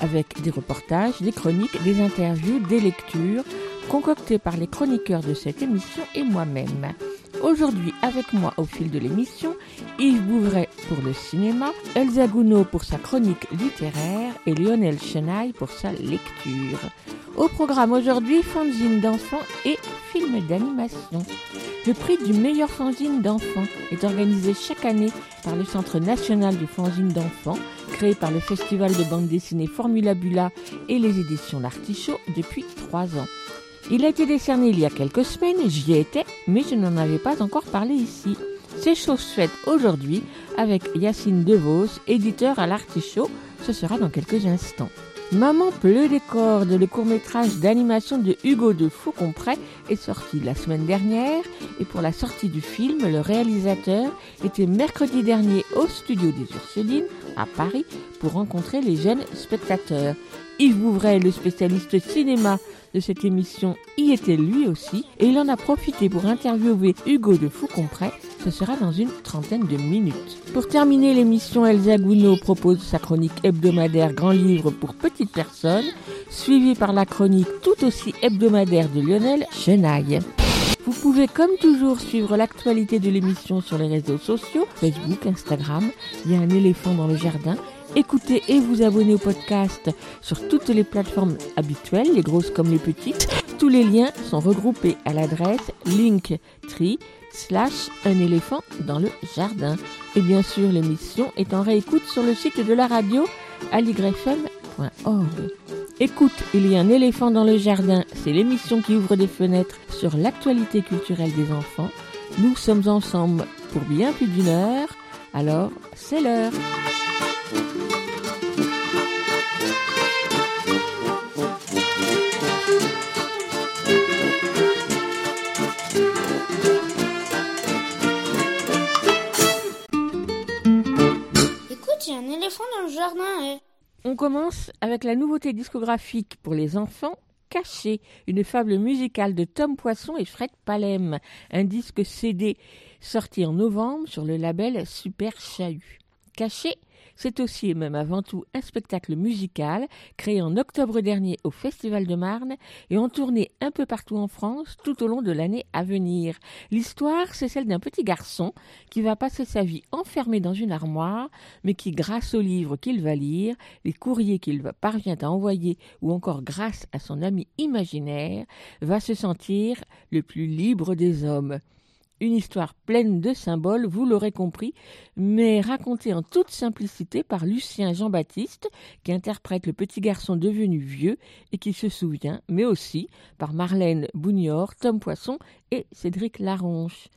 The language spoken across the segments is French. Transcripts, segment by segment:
avec des reportages, des chroniques, des interviews, des lectures, concoctées par les chroniqueurs de cette émission et moi-même. Aujourd'hui, avec moi au fil de l'émission, Yves Bouvray pour le cinéma, Elsa Gounod pour sa chronique littéraire et Lionel Chenaille pour sa lecture. Au programme aujourd'hui, fanzine d'enfants et films d'animation. Le prix du meilleur fanzine d'enfants est organisé chaque année par le Centre national du fanzine d'enfants, créé par le Festival de bande dessinée Formula Bula et les éditions L'Artichaut depuis trois ans. Il a été décerné il y a quelques semaines, j'y étais, mais je n'en avais pas encore parlé ici. C'est chose faite aujourd'hui avec Yacine Devos, éditeur à l'Artichaut. Ce sera dans quelques instants. Maman pleut des cordes, le court-métrage d'animation de Hugo de Faucompré est sorti la semaine dernière et pour la sortie du film, le réalisateur était mercredi dernier au studio des Ursulines à Paris pour rencontrer les jeunes spectateurs. Yves Bouvray, le spécialiste cinéma de cette émission, y était lui aussi et il en a profité pour interviewer Hugo de Faucompré. Ce sera dans une trentaine de minutes. Pour terminer l'émission, Elsa Gounod propose sa chronique hebdomadaire Grand Livre pour petites personnes, suivie par la chronique tout aussi hebdomadaire de Lionel Chenaille. Vous pouvez comme toujours suivre l'actualité de l'émission sur les réseaux sociaux, Facebook, Instagram, il y a un éléphant dans le jardin. Écoutez et vous abonnez au podcast sur toutes les plateformes habituelles, les grosses comme les petites. Tous les liens sont regroupés à l'adresse linktree slash un éléphant dans le jardin. Et bien sûr, l'émission est en réécoute sur le site de la radio aligrefm.org. Écoute, il y a un éléphant dans le jardin, c'est l'émission qui ouvre des fenêtres sur l'actualité culturelle des enfants. Nous sommes ensemble pour bien plus d'une heure, alors c'est l'heure. Eh. On commence avec la nouveauté discographique pour les enfants, Caché, une fable musicale de Tom Poisson et Fred Palem, un disque CD sorti en novembre sur le label Super Chahut. Caché, c'est aussi et même avant tout un spectacle musical créé en octobre dernier au Festival de Marne et en tournée un peu partout en France tout au long de l'année à venir. L'histoire, c'est celle d'un petit garçon qui va passer sa vie enfermé dans une armoire, mais qui, grâce aux livres qu'il va lire, les courriers qu'il parvient à envoyer ou encore grâce à son ami imaginaire, va se sentir le plus libre des hommes. Une histoire pleine de symboles, vous l'aurez compris, mais racontée en toute simplicité par Lucien Jean-Baptiste, qui interprète le petit garçon devenu vieux et qui se souvient, mais aussi par Marlène Bougnor, Tom Poisson et Cédric Laronche.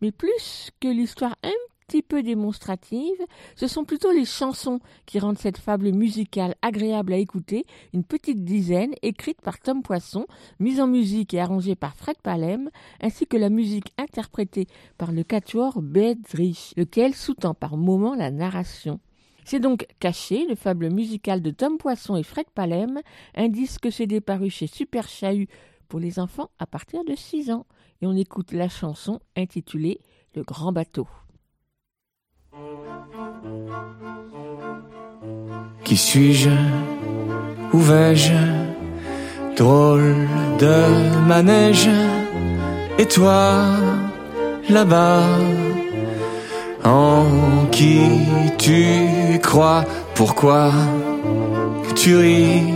Mais plus que l'histoire un petit peu démonstrative, ce sont plutôt les chansons qui rendent cette fable musicale agréable à écouter, une petite dizaine écrite par Tom Poisson, mise en musique et arrangée par Fred Palem, ainsi que la musique interprétée par le quatuor Bedrich, lequel sous-tend par moments la narration. C'est donc Caché, le fable musical de Tom Poisson et Fred Palem, un disque CD paru chez Super Chahut pour les enfants à partir de 6 ans. Et on écoute la chanson intitulée Le grand bateau. Qui suis-je Où vais-je Drôle de manège. Et toi, là-bas, en qui tu crois? Pourquoi tu ris?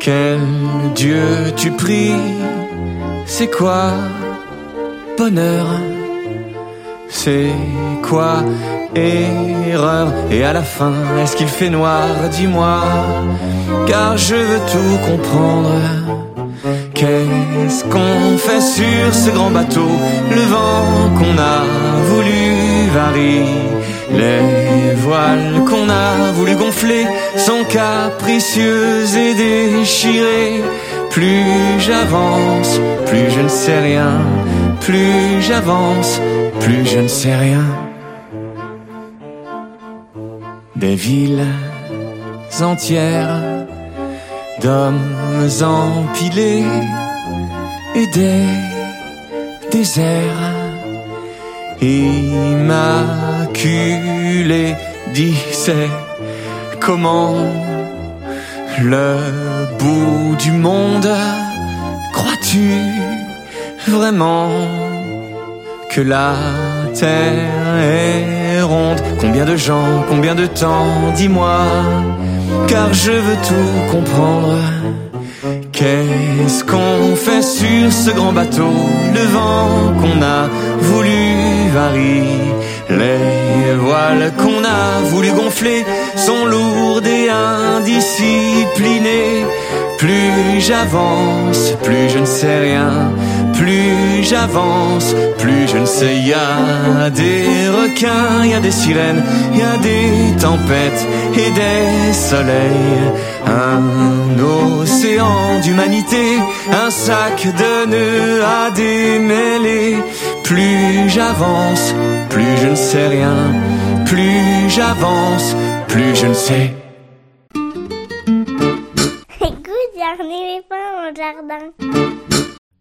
Quel Dieu tu pries? C'est quoi bonheur? C'est quoi erreur Et à la fin, est-ce qu'il fait noir Dis-moi, car je veux tout comprendre. Qu'est-ce qu'on fait sur ce grand bateau Le vent qu'on a voulu varier, les voiles qu'on a voulu gonfler sont capricieuses et déchirées. Plus j'avance, plus je ne sais rien. Plus j'avance, plus je ne sais rien. Des villes entières d'hommes empilés et des déserts immaculés. Disait comment le bout du monde crois-tu vraiment que la terre est ronde Combien de gens, combien de temps, dis-moi, car je veux tout comprendre. Qu'est-ce qu'on fait sur ce grand bateau? Le vent qu'on a voulu varier, les voiles qu'on a voulu gonfler sont lourdes et indisciplinées. Plus j'avance, plus je ne sais rien. Plus j'avance, plus je ne sais. Y a des requins, y a des sirènes, y a des tempêtes et des soleils. Un océan d'humanité, un sac de nœuds à démêler. Plus j'avance, plus je ne sais rien. Plus j'avance, plus je ne sais. Écoute, il y a un éléphant au jardin.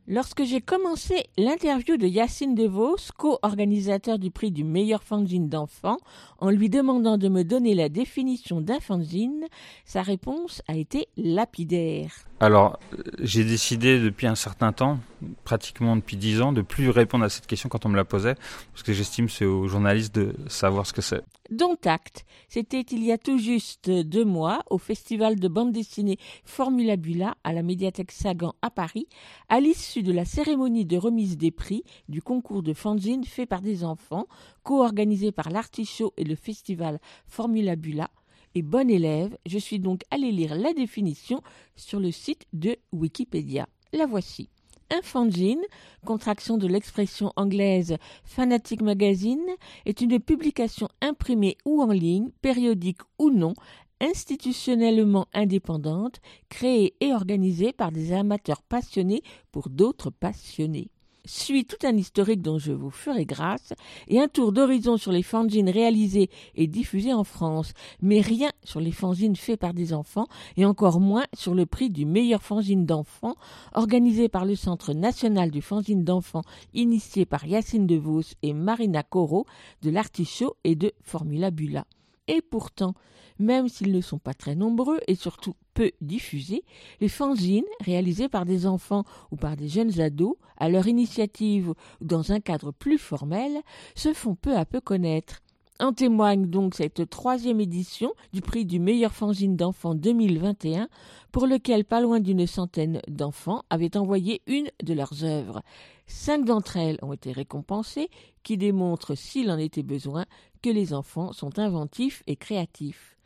Lorsque j'ai commencé l'interview de Yacine DeVos, co-organisateur du prix du meilleur fanzine d'enfants, en lui demandant de me donner la définition d'un fanzine, sa réponse a été lapidaire. Alors, j'ai décidé depuis un certain temps, pratiquement depuis dix ans, de plus répondre à cette question quand on me la posait, parce que j'estime c'est aux journalistes de savoir ce que c'est. Dont acte, c'était il y a tout juste deux mois au festival de bande dessinée Formula Bula à la médiathèque Sagan à Paris, à l'issue de la cérémonie de remise des prix du concours de fanzine fait par des enfants, co-organisé par l'Artichaut et le festival Formula Bula. Et bon élève, je suis donc allé lire la définition sur le site de Wikipédia. La voici. Un fanzine, contraction de l'expression anglaise Fanatic Magazine, est une publication imprimée ou en ligne, périodique ou non, institutionnellement indépendante, créée et organisée par des amateurs passionnés pour d'autres passionnés suit tout un historique dont je vous ferai grâce et un tour d'horizon sur les fanzines réalisés et diffusés en France, mais rien sur les fanzines faits par des enfants et encore moins sur le prix du meilleur fanzine d'enfants organisé par le Centre national du fanzine d'enfants initié par Yacine DeVos et Marina Corot de l'Artichaut et de Formula Bula. Et pourtant, même s'ils ne sont pas très nombreux et surtout peu diffusés, les fanzines, réalisés par des enfants ou par des jeunes ados, à leur initiative ou dans un cadre plus formel, se font peu à peu connaître. En témoigne donc cette troisième édition du prix du meilleur fanzine d'enfants 2021, pour lequel pas loin d'une centaine d'enfants avaient envoyé une de leurs œuvres. Cinq d'entre elles ont été récompensées, qui démontrent, s'il en était besoin, que les enfants sont inventifs et créatifs.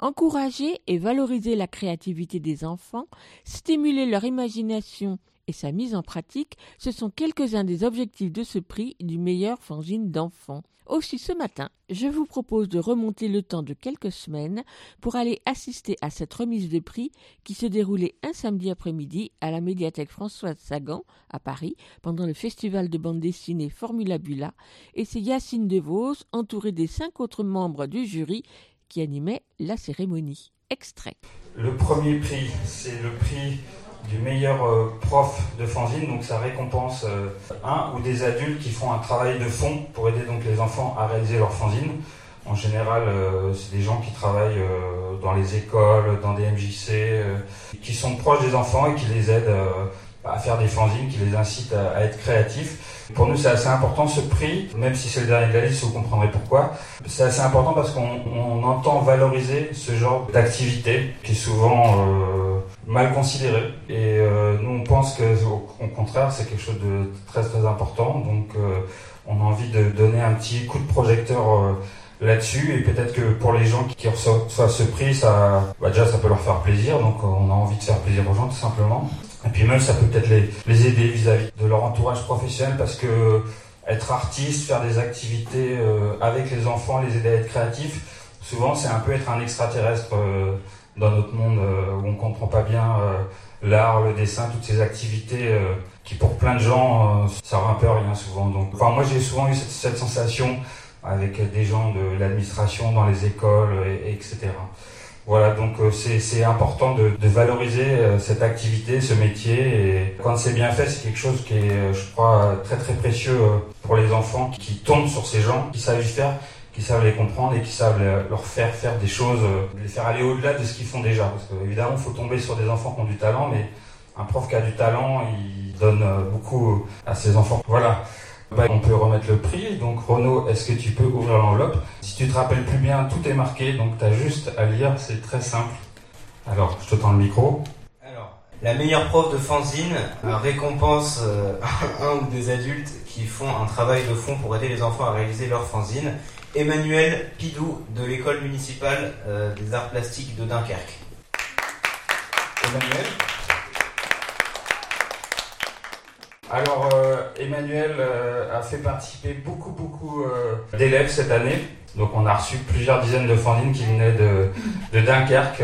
Encourager et valoriser la créativité des enfants, stimuler leur imagination et sa mise en pratique, ce sont quelques-uns des objectifs de ce prix du meilleur fanzine d'enfants. Aussi ce matin, je vous propose de remonter le temps de quelques semaines pour aller assister à cette remise de prix qui se déroulait un samedi après-midi à la médiathèque Françoise Sagan à Paris pendant le festival de bande dessinée Formula Bula et c'est Yacine DeVos entouré des cinq autres membres du jury qui animait la cérémonie. Extrait. Le premier prix, c'est le prix du meilleur euh, prof de fanzine, donc ça récompense euh, un ou des adultes qui font un travail de fond pour aider donc les enfants à réaliser leur fanzine. En général, euh, c'est des gens qui travaillent dans les écoles, dans des MJC, qui sont proches des enfants et qui les aident à faire des fanzines, qui les incitent à être créatifs. Pour nous, c'est assez important ce prix, même si c'est le dernier de la liste, vous comprendrez pourquoi. C'est assez important parce qu'on entend valoriser ce genre d'activité qui est souvent euh, mal considéré. Et euh, nous, on pense que, au, contraire, c'est quelque chose de très très important. Donc, euh, on a envie de donner un petit coup de projecteur là-dessus et peut-être que pour les gens qui reçoivent ce prix, ça, bah déjà, ça peut leur faire plaisir. Donc, on a envie de faire plaisir aux gens tout simplement. Et puis même, ça peut peut-être les, les aider vis-à-vis de leur entourage professionnel parce que être artiste, faire des activités euh, avec les enfants, les aider à être créatifs, souvent c'est un peu être un extraterrestre euh, dans notre monde euh, où on comprend pas bien l'art, le dessin, toutes ces activités qui pour plein de gens ça un peu rien souvent. Donc, enfin moi j'ai souvent eu cette, cette, sensation avec des gens de l'administration dans les écoles, et, etc. Voilà, donc euh, c'est important de, de valoriser euh, cette activité, ce métier. Et quand c'est bien fait, c'est quelque chose qui est, euh, je crois, très très précieux pour les enfants qui tombent sur ces gens, qui savent y faire, qui savent les comprendre et qui savent leur faire faire des choses, les faire aller au-delà de ce qu'ils font déjà. Parce qu'évidemment, il faut tomber sur des enfants qui ont du talent, mais un prof qui a du talent, il donne beaucoup à ses enfants. Voilà. Bah, on peut remettre le prix. Donc Renaud, est-ce que tu peux ouvrir l'enveloppe? Si tu te rappelles plus bien, tout est marqué, donc tu as juste à lire, c'est très simple. Alors, je te tends le micro. Alors, la meilleure prof de fanzine récompense euh, un ou des adultes qui font un travail de fond pour aider les enfants à réaliser leur fanzine. Emmanuel Pidou de l'école municipale euh, des arts plastiques de Dunkerque. Emmanuel Alors, euh, Emmanuel euh, a fait participer beaucoup, beaucoup d'élèves cette année. Donc, on a reçu plusieurs dizaines de fanzines qui venaient de, de Dunkerque.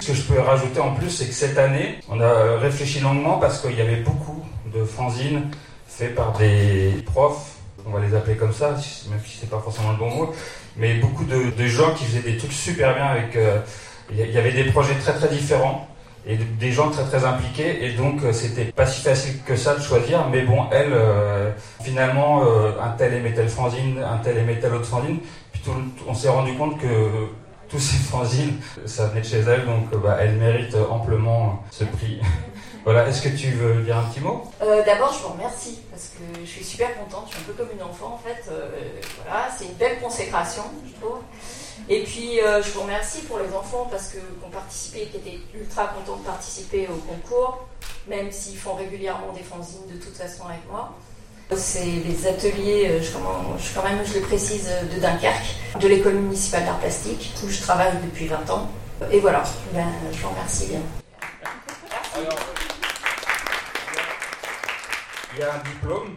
Ce que je peux rajouter en plus, c'est que cette année, on a réfléchi longuement parce qu'il y avait beaucoup de fanzines faites par des profs, on va les appeler comme ça, même si c'est pas forcément le bon mot, mais beaucoup de, gens qui faisaient des trucs super bien avec. Il y avait des projets très très différents et des gens très très impliqués. Et donc euh, c'était pas si facile que ça de choisir. Mais bon elle euh, finalement euh, un tel aimait telle fanzine un tel aimait telle autre fanzine. Puis on s'est rendu compte que tous ces fanzines ça venait de chez elle. Donc bah, elle mérite amplement ce prix voilà est-ce que tu veux dire un petit mot? D'abord je vous remercie parce que je suis super contente je suis un peu comme une enfant en fait voilà c'est une belle consécration je trouve et puis, euh, je vous remercie pour les enfants parce que qui ont participé, qui étaient ultra contents de participer au concours, même s'ils font régulièrement des fanzines de toute façon avec moi. C'est les ateliers, euh, je, quand même, je le précise, de Dunkerque, de l'école municipale d'art plastique, où je travaille depuis 20 ans. Et voilà, ben, je vous remercie bien. Il y a un diplôme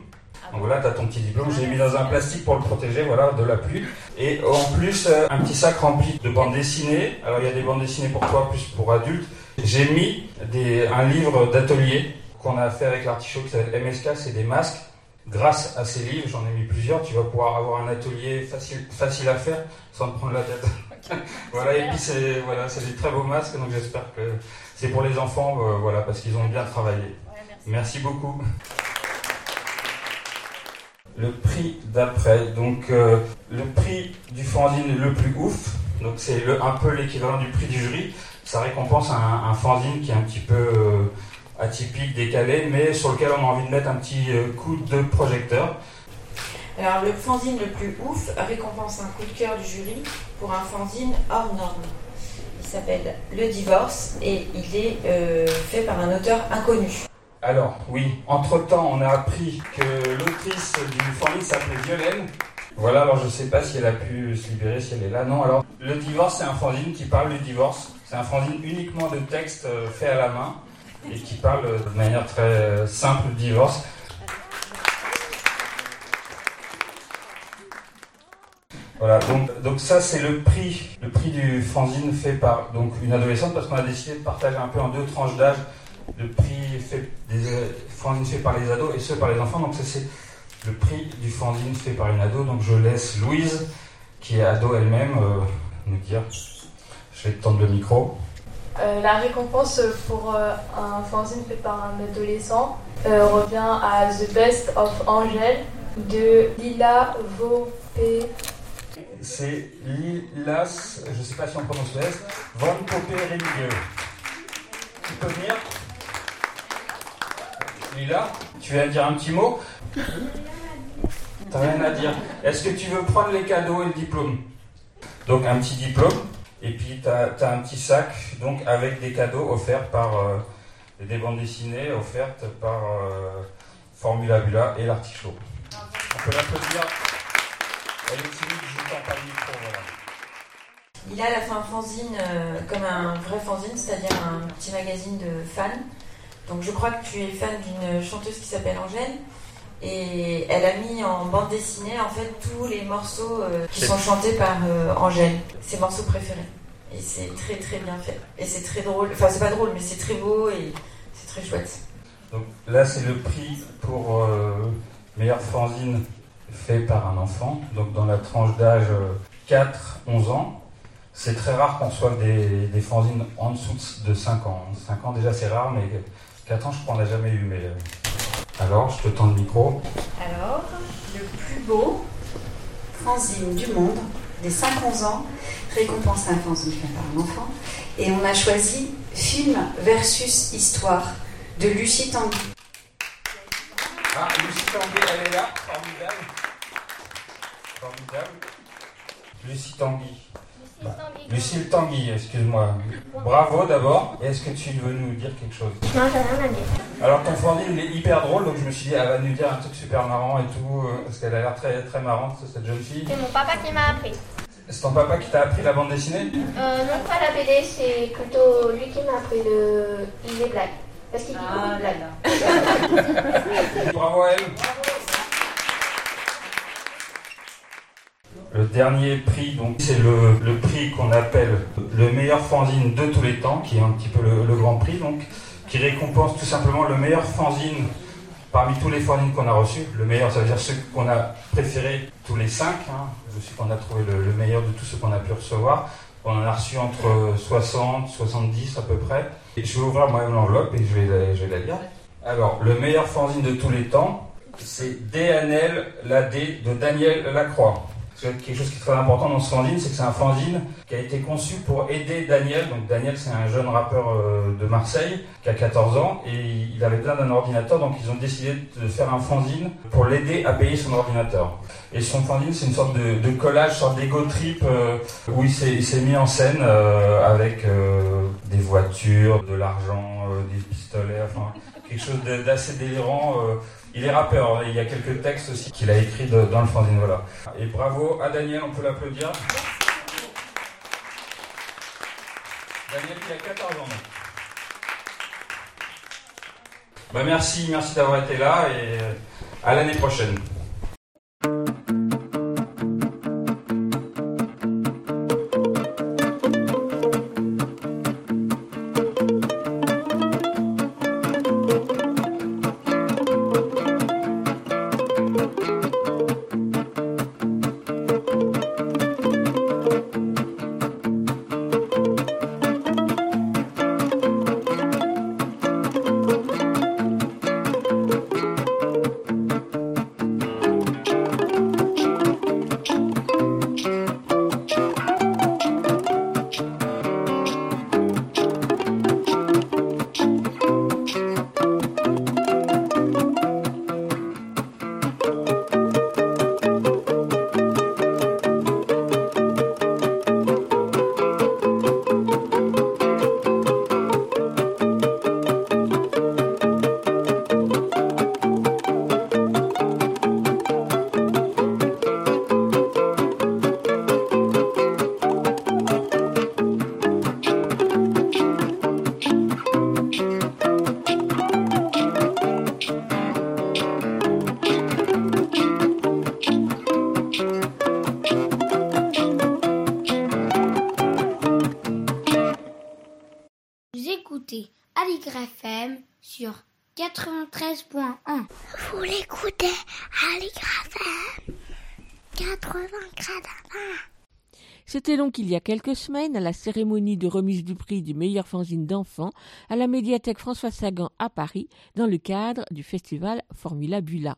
donc voilà, tu as ton petit diplôme. J'ai mis dans un plastique pour le protéger, voilà, de la pluie. Et en plus, euh, un petit sac rempli de bandes dessinées. Alors il y a des bandes dessinées pour toi, plus pour adultes. J'ai mis des, un livre d'atelier qu'on a fait avec l'artichaut qui s'appelle MSK, c'est des masques. Grâce à ces livres, j'en ai mis plusieurs, tu vas pouvoir avoir un atelier facile, facile à faire sans te prendre la tête. voilà, et puis c'est voilà, des très beaux masques, donc j'espère que c'est pour les enfants, euh, voilà, parce qu'ils ont bien travaillé. merci beaucoup le prix d'après. Donc euh, le prix du fanzine le plus ouf, donc c'est un peu l'équivalent du prix du jury. Ça récompense un, fanzine qui est un petit peu euh, atypique, décalé, mais sur lequel on a envie de mettre un petit euh, coup de projecteur. Alors le fanzine le plus ouf récompense un coup de cœur du jury pour un fanzine hors norme. Il s'appelle Le Divorce et il est fait par un auteur inconnu. Alors, oui, entre-temps, on a appris que l'autrice du fanzine s'appelait Violaine. Voilà, alors je ne sais pas si elle a pu se libérer, si elle est là. Non, alors, le divorce, c'est un fanzine qui parle du divorce. C'est un fanzine uniquement de textes euh, faits à la main et qui parle de manière très euh, simple du divorce. Voilà, donc, ça c'est le prix, le prix du fanzine fait par donc une adolescente parce qu'on a décidé de partager un peu en deux tranches d'âge le prix fait des fanzines fait par les ados et ceux par les enfants. Donc ça c'est le prix du fanzine fait par une ado. Donc je laisse Louise, qui est ado elle-même, euh, nous dire. Je vais tendre le micro. Euh, la récompense pour euh, un fanzine fait par un adolescent revient à The Best of Angel de Lila Vopé. C'est Lilas, je ne sais pas si on prononce le S, Von Popé Tu peux venir Lila, tu viens dire un petit mot T'as rien à dire. Est-ce que tu veux prendre les cadeaux et le diplôme Donc un petit diplôme, et puis tu as, un petit sac donc avec des cadeaux offerts par euh, des bandes dessinées offertes par euh, Formula Bula et l'Artichaut. On peut l'applaudir. Elle est timide, je pas le micro, voilà. Il a la fin fanzine euh, comme un vrai fanzine, c'est-à-dire un petit magazine de fans Donc je crois que tu es fan d'une chanteuse qui s'appelle Angèle. Et elle a mis en bande dessinée en fait tous les morceaux euh, qui sont chantés par euh, Angèle, ses morceaux préférés. Et c'est très très bien fait. Et c'est très drôle. Enfin c'est pas drôle mais c'est très beau et c'est très chouette. Donc là c'est le prix pour euh, meilleur fanzine fait par un enfant. Donc dans la tranche d'âge 4-11 ans. C'est très rare qu'on soit des, des fanzines en dessous de 5 ans. 5 ans déjà c'est rare mais 4 ans je crois qu'on n'a jamais eu. Mais alors, je te tends le micro. Alors, le plus beau fanzine du monde, des 5-11 ans, récompense un fanzine fait par un enfant. Et on a choisi Film versus Histoire de Lucie Tanguy. Ah, Lucie Tanguy, elle est là, formidable. Formidable. Lucie Tanguy. Lucille Tanguy, excuse-moi. Bravo d'abord. Est-ce que tu veux nous dire quelque chose? Non, j'ai rien à dire. Alors ton fanzine il est hyper drôle, donc je me suis dit elle va nous dire un truc super marrant et tout, euh, parce qu'elle a l'air très très marrante cette jeune fille. C'est mon papa qui m'a appris. C'est ton papa qui t'a appris la bande dessinée? Euh, non, pas la BD, c'est plutôt lui qui m'a appris le... les blagues. Parce qu'il dit beaucoup de blagues. Bravo à elle. Le dernier prix, donc, c'est le, le prix qu'on appelle le meilleur fanzine de tous les temps, qui est un petit peu le, grand prix, donc, qui récompense tout simplement le meilleur fanzine parmi tous les fanzines qu'on a reçus. Le meilleur, ça veut dire ceux qu'on a préférés tous les cinq. Hein. Je sais qu'on a trouvé le, le meilleur de tous ceux qu'on a pu recevoir. On en a reçu entre 60, 70 à peu près. Et je vais ouvrir moi-même l'enveloppe et je vais, la, je vais la lire. Alors, le meilleur fanzine de tous les temps, c'est DNL, la D de Daniel Lacroix. Parce que quelque chose qui est très important dans ce fanzine, c'est que c'est un fanzine qui a été conçu pour aider Daniel. Donc Daniel, c'est un jeune rappeur euh, de Marseille qui a 14 ans et il avait besoin d'un ordinateur, donc ils ont décidé de faire un fanzine pour l'aider à payer son ordinateur. Et son fanzine, c'est une sorte de, de collage, sorte d'ego trip euh, où il s'est, mis en scène euh, avec des voitures, de l'argent, des pistolets, enfin quelque chose d'assez délirant. Il est rappeur, hein, il y a quelques textes aussi qu'il a écrits dans le fanzine, voilà. Et bravo à Daniel, on peut l'applaudir. Daniel qui a 14 ans. Bah merci, merci d'avoir été là et euh, à l'année prochaine. Y a quelques semaines à la cérémonie de remise du prix du meilleur fanzine d'enfants à la médiathèque François Sagan à Paris dans le cadre du festival Formula Bula.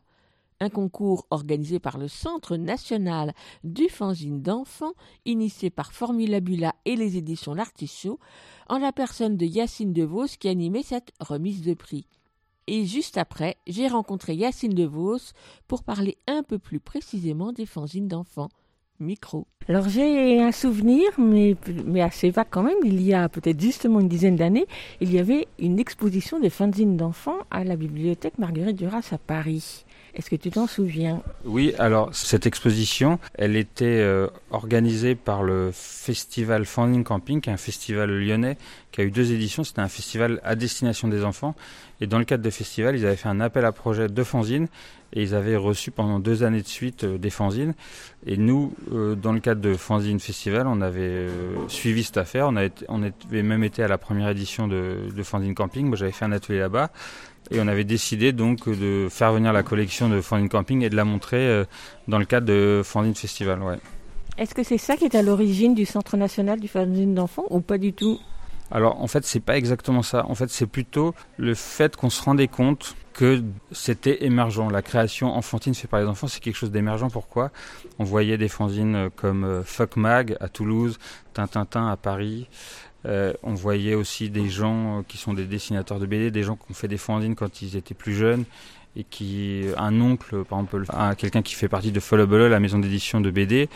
Un concours organisé par le Centre national du fanzine d'enfants, initié par Formula Bula et les éditions L'Artichaut, en la personne de Yacine DeVos qui animait cette remise de prix. Et juste après, j'ai rencontré Yacine DeVos pour parler un peu plus précisément des fanzines d'enfants. Micro. Alors j'ai un souvenir, mais, mais assez vague quand même, il y a peut-être justement une dizaine d'années, il y avait une exposition des fanzines d'enfants à la bibliothèque Marguerite Duras à Paris. Est-ce que tu t'en souviens? Oui, alors cette exposition, elle était euh, organisée par le festival Fanzine Camping, qui est un festival lyonnais qui a eu deux éditions. C'était un festival à destination des enfants. Et dans le cadre de festival, ils avaient fait un appel à projet de fanzine et ils avaient reçu pendant deux années de suite euh, des fanzines. Et nous, euh, dans le cadre de Fanzine Festival, on avait suivi cette affaire. On, a on avait même été à la première édition de, de Fanzine Camping. Moi, j'avais fait un atelier là-bas. Et on avait décidé donc de faire venir la collection de Fanzine Camping et de la montrer dans le cadre de Fanzine Festival. Ouais. Est-ce que c'est ça qui est à l'origine du Centre national du fanzine d'enfants ou pas du tout? Alors en fait c'est pas exactement ça. En fait c'est plutôt le fait qu'on se rendait compte que c'était émergent. La création enfantine faite par les enfants c'est quelque chose d'émergent. Pourquoi? On voyait des fanzines comme euh, Fuck Mag à Toulouse, Tintintin à Paris. Euh, on voyait aussi des gens qui sont des dessinateurs de BD, des gens qui ont fait des fanzines quand ils étaient plus jeunes et qui un oncle par exemple quelqu'un qui fait partie de Followable la maison d'édition de BD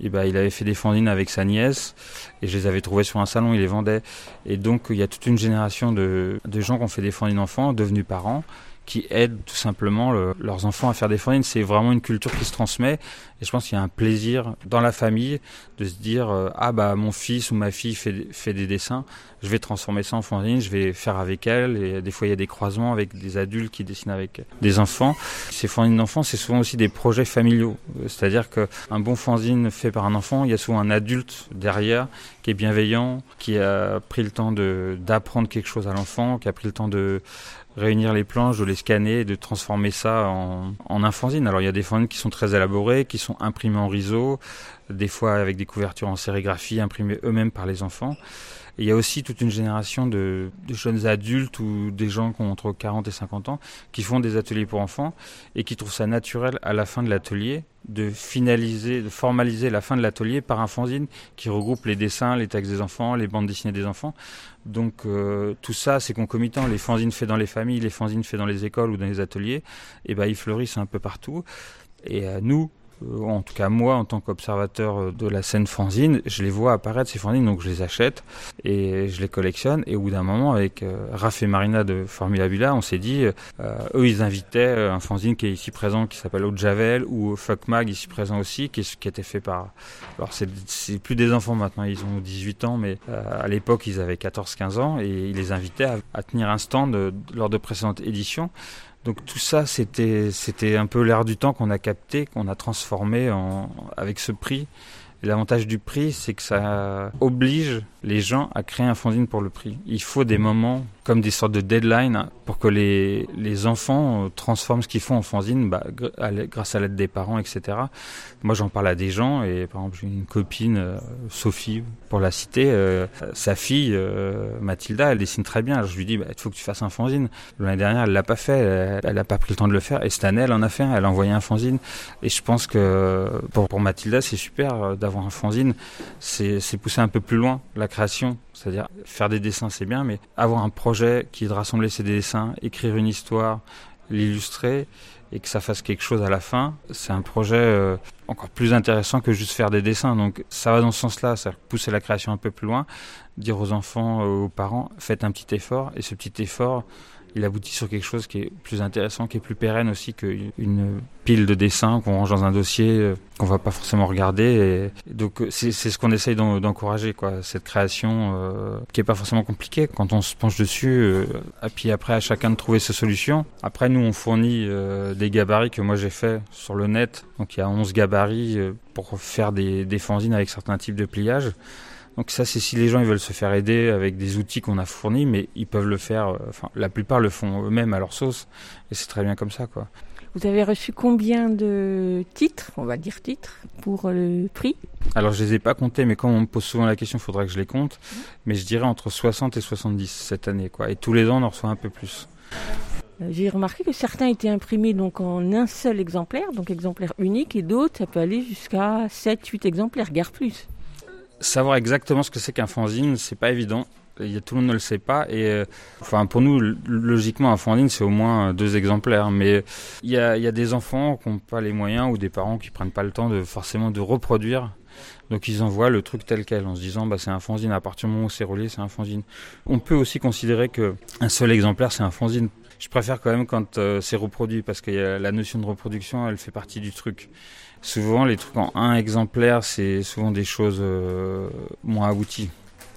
et ben il avait fait des fondines avec sa nièce et je les avais trouvés sur un salon il les vendait. Et donc il y a toute une génération de, gens qui ont fait des fondines enfants devenus parents qui aident tout simplement leurs enfants à faire des fondines. C'est vraiment une culture qui se transmet et je pense qu'il y a un plaisir dans la famille de se dire euh, ah bah mon fils ou ma fille fait, fait des dessins, je vais transformer ça en fondine, je vais faire avec elle et des fois il y a des croisements avec des adultes qui dessinent avec des enfants. Ces fondines d'enfants, c'est souvent aussi des projets familiaux, c'est-à-dire qu'un bon fanzine fait par un enfant, il y a souvent un adulte derrière qui est bienveillant, qui a pris le temps d'apprendre quelque chose à l'enfant, qui a pris le temps de réunir les planches, de les scanner de transformer ça en, en. Alors il y a des fanzines qui sont très élaborés, qui sont imprimés en riso, des fois avec des couvertures en sérigraphie imprimées eux-mêmes par les enfants. Il y a aussi toute une génération de, jeunes adultes ou des gens qui ont entre 40 et 50 ans qui font des ateliers pour enfants et qui trouvent ça naturel à la fin de l'atelier de finaliser, de formaliser la fin de l'atelier par un fanzine qui regroupe les dessins, les textes des enfants, les bandes dessinées des enfants. Donc euh, tout ça, c'est concomitant. Les fanzines faits dans les familles, les fanzines faits dans les écoles ou dans les ateliers, et eh ben ils fleurissent un peu partout. Et euh, nous, en tout cas moi en tant qu'observateur euh, de la scène fanzine, je les vois apparaître ces fanzines, donc je les achète et je les collectionne. Et au bout d'un moment, avec euh, Raph et Marina de Formula Villa, on s'est dit, eux ils invitaient un fanzine qui est ici présent, qui s'appelle Haute Javel, ou Fuck Mag ici présent aussi, qui, qui était fait par... Alors c'est plus des enfants maintenant, ils ont 18 ans, mais à l'époque ils avaient 14-15 ans, et ils les invitaient à, à tenir un stand lors de précédentes éditions. Donc tout ça, c'était c'était un peu l'air du temps qu'on a capté, qu'on a transformé en, avec ce prix. L'avantage du prix, c'est que ça oblige les gens à créer un fanzine pour le prix. Il faut des moments comme des sortes de deadline pour que les, les enfants euh, transforment ce qu'ils font en fanzine bah, grâce à l'aide des parents, etc. Moi, j'en parle à des gens et par exemple, j'ai une copine, euh, Sophie, pour la citer, euh, sa fille, Mathilda, elle dessine très bien. Alors, je lui dis, bah, il faut que tu fasses un fanzine. L'année dernière, elle l'a pas fait, elle n'a pas pris le temps de le faire et cette année, elle en a fait un, elle a envoyé un fanzine. Et je pense que pour, pour Mathilda, c'est super d'avoir un fanzine, c'est pousser un peu plus loin la création c'est-à-dire faire des dessins, c'est bien, mais avoir un projet qui est de rassembler ces dessins, écrire une histoire, l'illustrer et que ça fasse quelque chose à la fin, c'est un projet euh, encore plus intéressant que juste faire des dessins. Donc ça va dans ce sens-là, ça pousser la création un peu plus loin, dire aux enfants, euh, aux parents, faites un petit effort, et ce petit effort, il aboutit sur quelque chose qui est plus intéressant, qui est plus pérenne aussi qu'une pile de dessins qu'on range dans un dossier euh, qu'on va pas forcément regarder. Donc euh, c'est ce qu'on essaye d'encourager, quoi, cette création euh, qui est pas forcément compliquée quand on se penche dessus. et puis après à chacun de trouver ses solutions. Après nous on fournit des gabarits que moi j'ai fait sur le net. Donc il y a 11 gabarits pour faire des, des fanzines avec certains types de pliage. Donc ça, c'est si les gens ils veulent se faire aider avec des outils qu'on a fournis, mais ils peuvent le faire. Euh, enfin, la plupart le font eux-mêmes à leur sauce, et c'est très bien comme ça, quoi. Vous avez reçu combien de titres, on va dire titres, pour le prix? Alors je les ai pas comptés, mais quand on me pose souvent la question, il faudra que je les compte. Mais je dirais entre 60 et 70 cette année, quoi. Et tous les ans, on en reçoit un peu plus. Euh, j'ai remarqué que certains étaient imprimés donc en un seul exemplaire, donc exemplaire unique, et d'autres, ça peut aller jusqu'à 7, 8 exemplaires, guère plus savoir exactement ce que c'est qu'un fanzine, c'est pas évident. Tout le monde ne le sait pas et euh, enfin pour nous logiquement un fanzine c'est au moins deux exemplaires mais il y a, il y a des enfants qui n'ont pas les moyens ou des parents qui prennent pas le temps de forcément de reproduire donc ils envoient le truc tel quel en se disant bah c'est un fanzine à partir du moment où c'est relié c'est un fanzine. On peut aussi considérer que un seul exemplaire c'est un fanzine Je préfère quand même quand euh, c'est reproduit parce que la notion de reproduction, elle fait partie du truc. Souvent, les trucs en un exemplaire, c'est souvent des choses euh, moins abouties,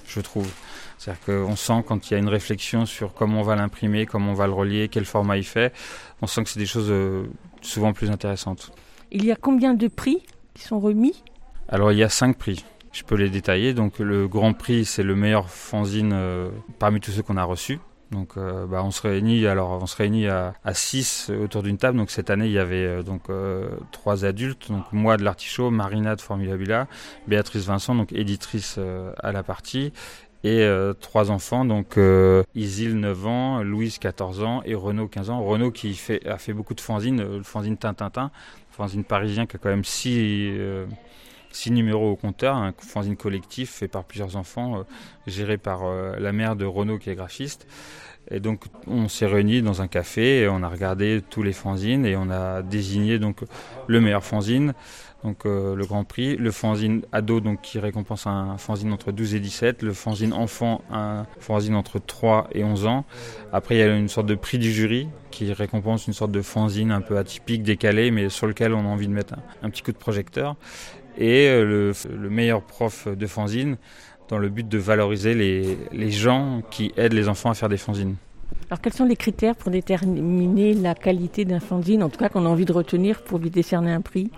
je trouve. C'est-à-dire qu'on sent quand il y a une réflexion sur comment on va l'imprimer, comment on va le relier, quel format il fait, on sent que c'est des choses euh, souvent plus intéressantes. Il y a combien de prix qui sont remis? Alors il y a cinq prix. Je peux les détailler. Donc le grand prix, c'est le meilleur fanzine parmi tous ceux qu'on a reçus. Donc, euh, bah, on se réunit. Alors, on se réunit à, à six autour d'une table. Donc, cette année, il y avait euh, donc euh, trois adultes. Donc, moi de l'artichaut, Marina de Formulabula, Béatrice Vincent, donc éditrice à la partie, et trois enfants. Donc, Isil 9 ans, Louise 14 ans et Renaud 15 ans. Renaud qui fait, a fait beaucoup de fanzines, le fanzine Tintintin, fanzine parisien qui a quand même six six numéros au compteur, un fanzine collectif fait par plusieurs enfants, euh, géré par euh, la mère de Renaud qui est graphiste. Et donc on s'est réunis dans un café et on a regardé tous les fanzines et on a désigné donc le meilleur fanzine, donc euh, le Grand Prix, le fanzine ado donc qui récompense un fanzine entre 12 et 17, le fanzine enfant un fanzine entre 3 et 11 ans. Après il y a une sorte de prix du jury qui récompense une sorte de fanzine un peu atypique, décalé, mais sur lequel on a envie de mettre un petit coup de projecteur et euh, le, meilleur prof de fanzine dans le but de valoriser les, les gens qui aident les enfants à faire des fanzines. Alors quels sont les critères pour déterminer la qualité d'un fanzine, en tout cas qu'on a envie de retenir pour lui décerner un prix?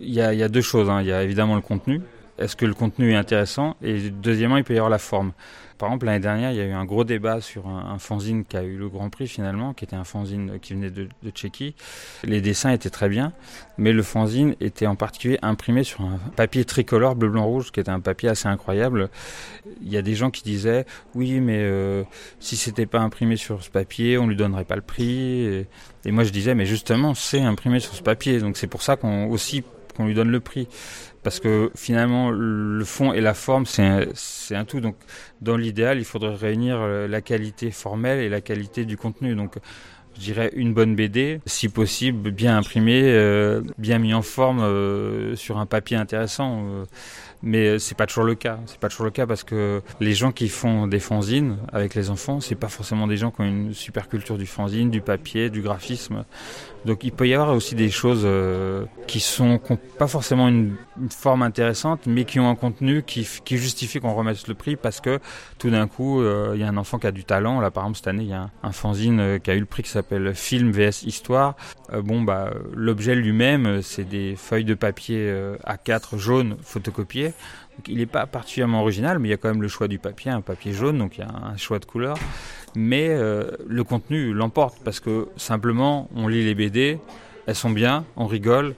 Il y, a, il y a deux choses. Hein. Il y a évidemment le contenu. Est-ce que le contenu est intéressant? Et deuxièmement, il peut y avoir la forme. Par exemple, l'année dernière, il y a eu un gros débat sur un, fanzine qui a eu le Grand Prix finalement, qui était un fanzine qui venait de, Tchéquie. Les dessins étaient très bien, mais le fanzine était en particulier imprimé sur un papier tricolore bleu, blanc, rouge, qui était un papier assez incroyable. Il y a des gens qui disaient, oui, mais euh, si c'était pas imprimé sur ce papier, on lui donnerait pas le prix. Et, et moi, je disais, mais justement, c'est imprimé sur ce papier, donc c'est pour ça qu'on aussi qu'on lui donne le prix parce que finalement le fond et la forme c'est un, tout donc dans l'idéal il faudrait réunir euh, la qualité formelle et la qualité du contenu donc je dirais une bonne BD, si possible bien imprimée, euh, bien mis en forme euh, sur un papier intéressant. Mais c'est pas toujours le cas. C'est pas toujours le cas parce que les gens qui font des fanzines avec les enfants, c'est pas forcément des gens qui ont une super culture du fanzine, du papier, du graphisme. Donc il peut y avoir aussi des choses euh, qui sont pas forcément une, forme intéressante, mais qui ont un contenu qui, justifie qu'on remette le prix parce que tout d'un coup euh, il y a un enfant qui a du talent. Là par exemple cette année il y a un, fanzine euh, qui a eu le prix qui s'appelle Film vs Histoire. bon bah l'objet lui-même c'est des feuilles de papier A4 jaune photocopiées. Il n'est pas particulièrement original, mais il y a quand même le choix du papier, un papier jaune, donc il y a un choix de couleur mais euh, le contenu l'emporte parce que simplement on lit les BD, elles sont bien, on rigole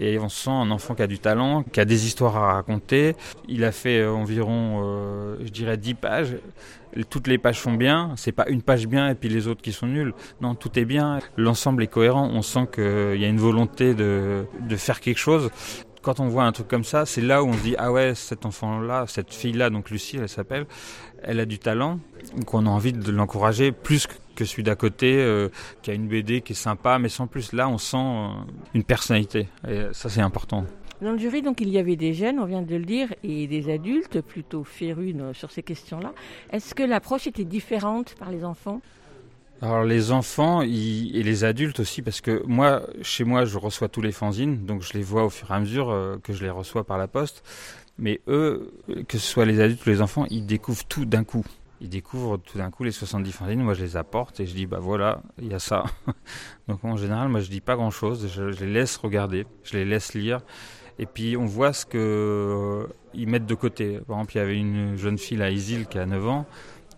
et on sent un enfant qui a du talent, qui a des histoires à raconter. Il a fait euh, environ, euh, je dirais, 10 pages. Toutes les pages sont bien, c'est pas une page bien et puis les autres qui sont nuls. Non, tout est bien, l'ensemble est cohérent, on sent qu'il y a une volonté de faire quelque chose quand on voit un truc comme ça, c'est là où on se dit ah ouais, cet enfant-là, cette fille-là, donc Lucie, elle s'appelle, elle a du talent, qu'on a envie de l'encourager plus que celui d'à côté euh, qui a une BD qui est sympa, mais sans plus. Là, on sent euh, une personnalité, et ça c'est important. Dans le jury, donc, il y avait des jeunes, on vient de le dire, et des adultes plutôt férus sur ces questions-là. Est-ce que l'approche était différente par les enfants? Alors les enfants et les adultes aussi, parce que moi, chez moi, je reçois tous les fanzines, donc je les vois au fur et à mesure euh, que je les reçois par la poste. Mais eux, que ce soit les adultes ou les enfants, ils découvrent tout d'un coup. Ils découvrent tout d'un coup les 70 fanzines, moi je les apporte et je dis bah voilà, il y a ça. donc en général, moi je dis pas grand chose, je, les laisse regarder, je les laisse lire. Et puis on voit ce que euh, mettent de côté. Par exemple, il y avait une jeune fille à Isil qui a 9 ans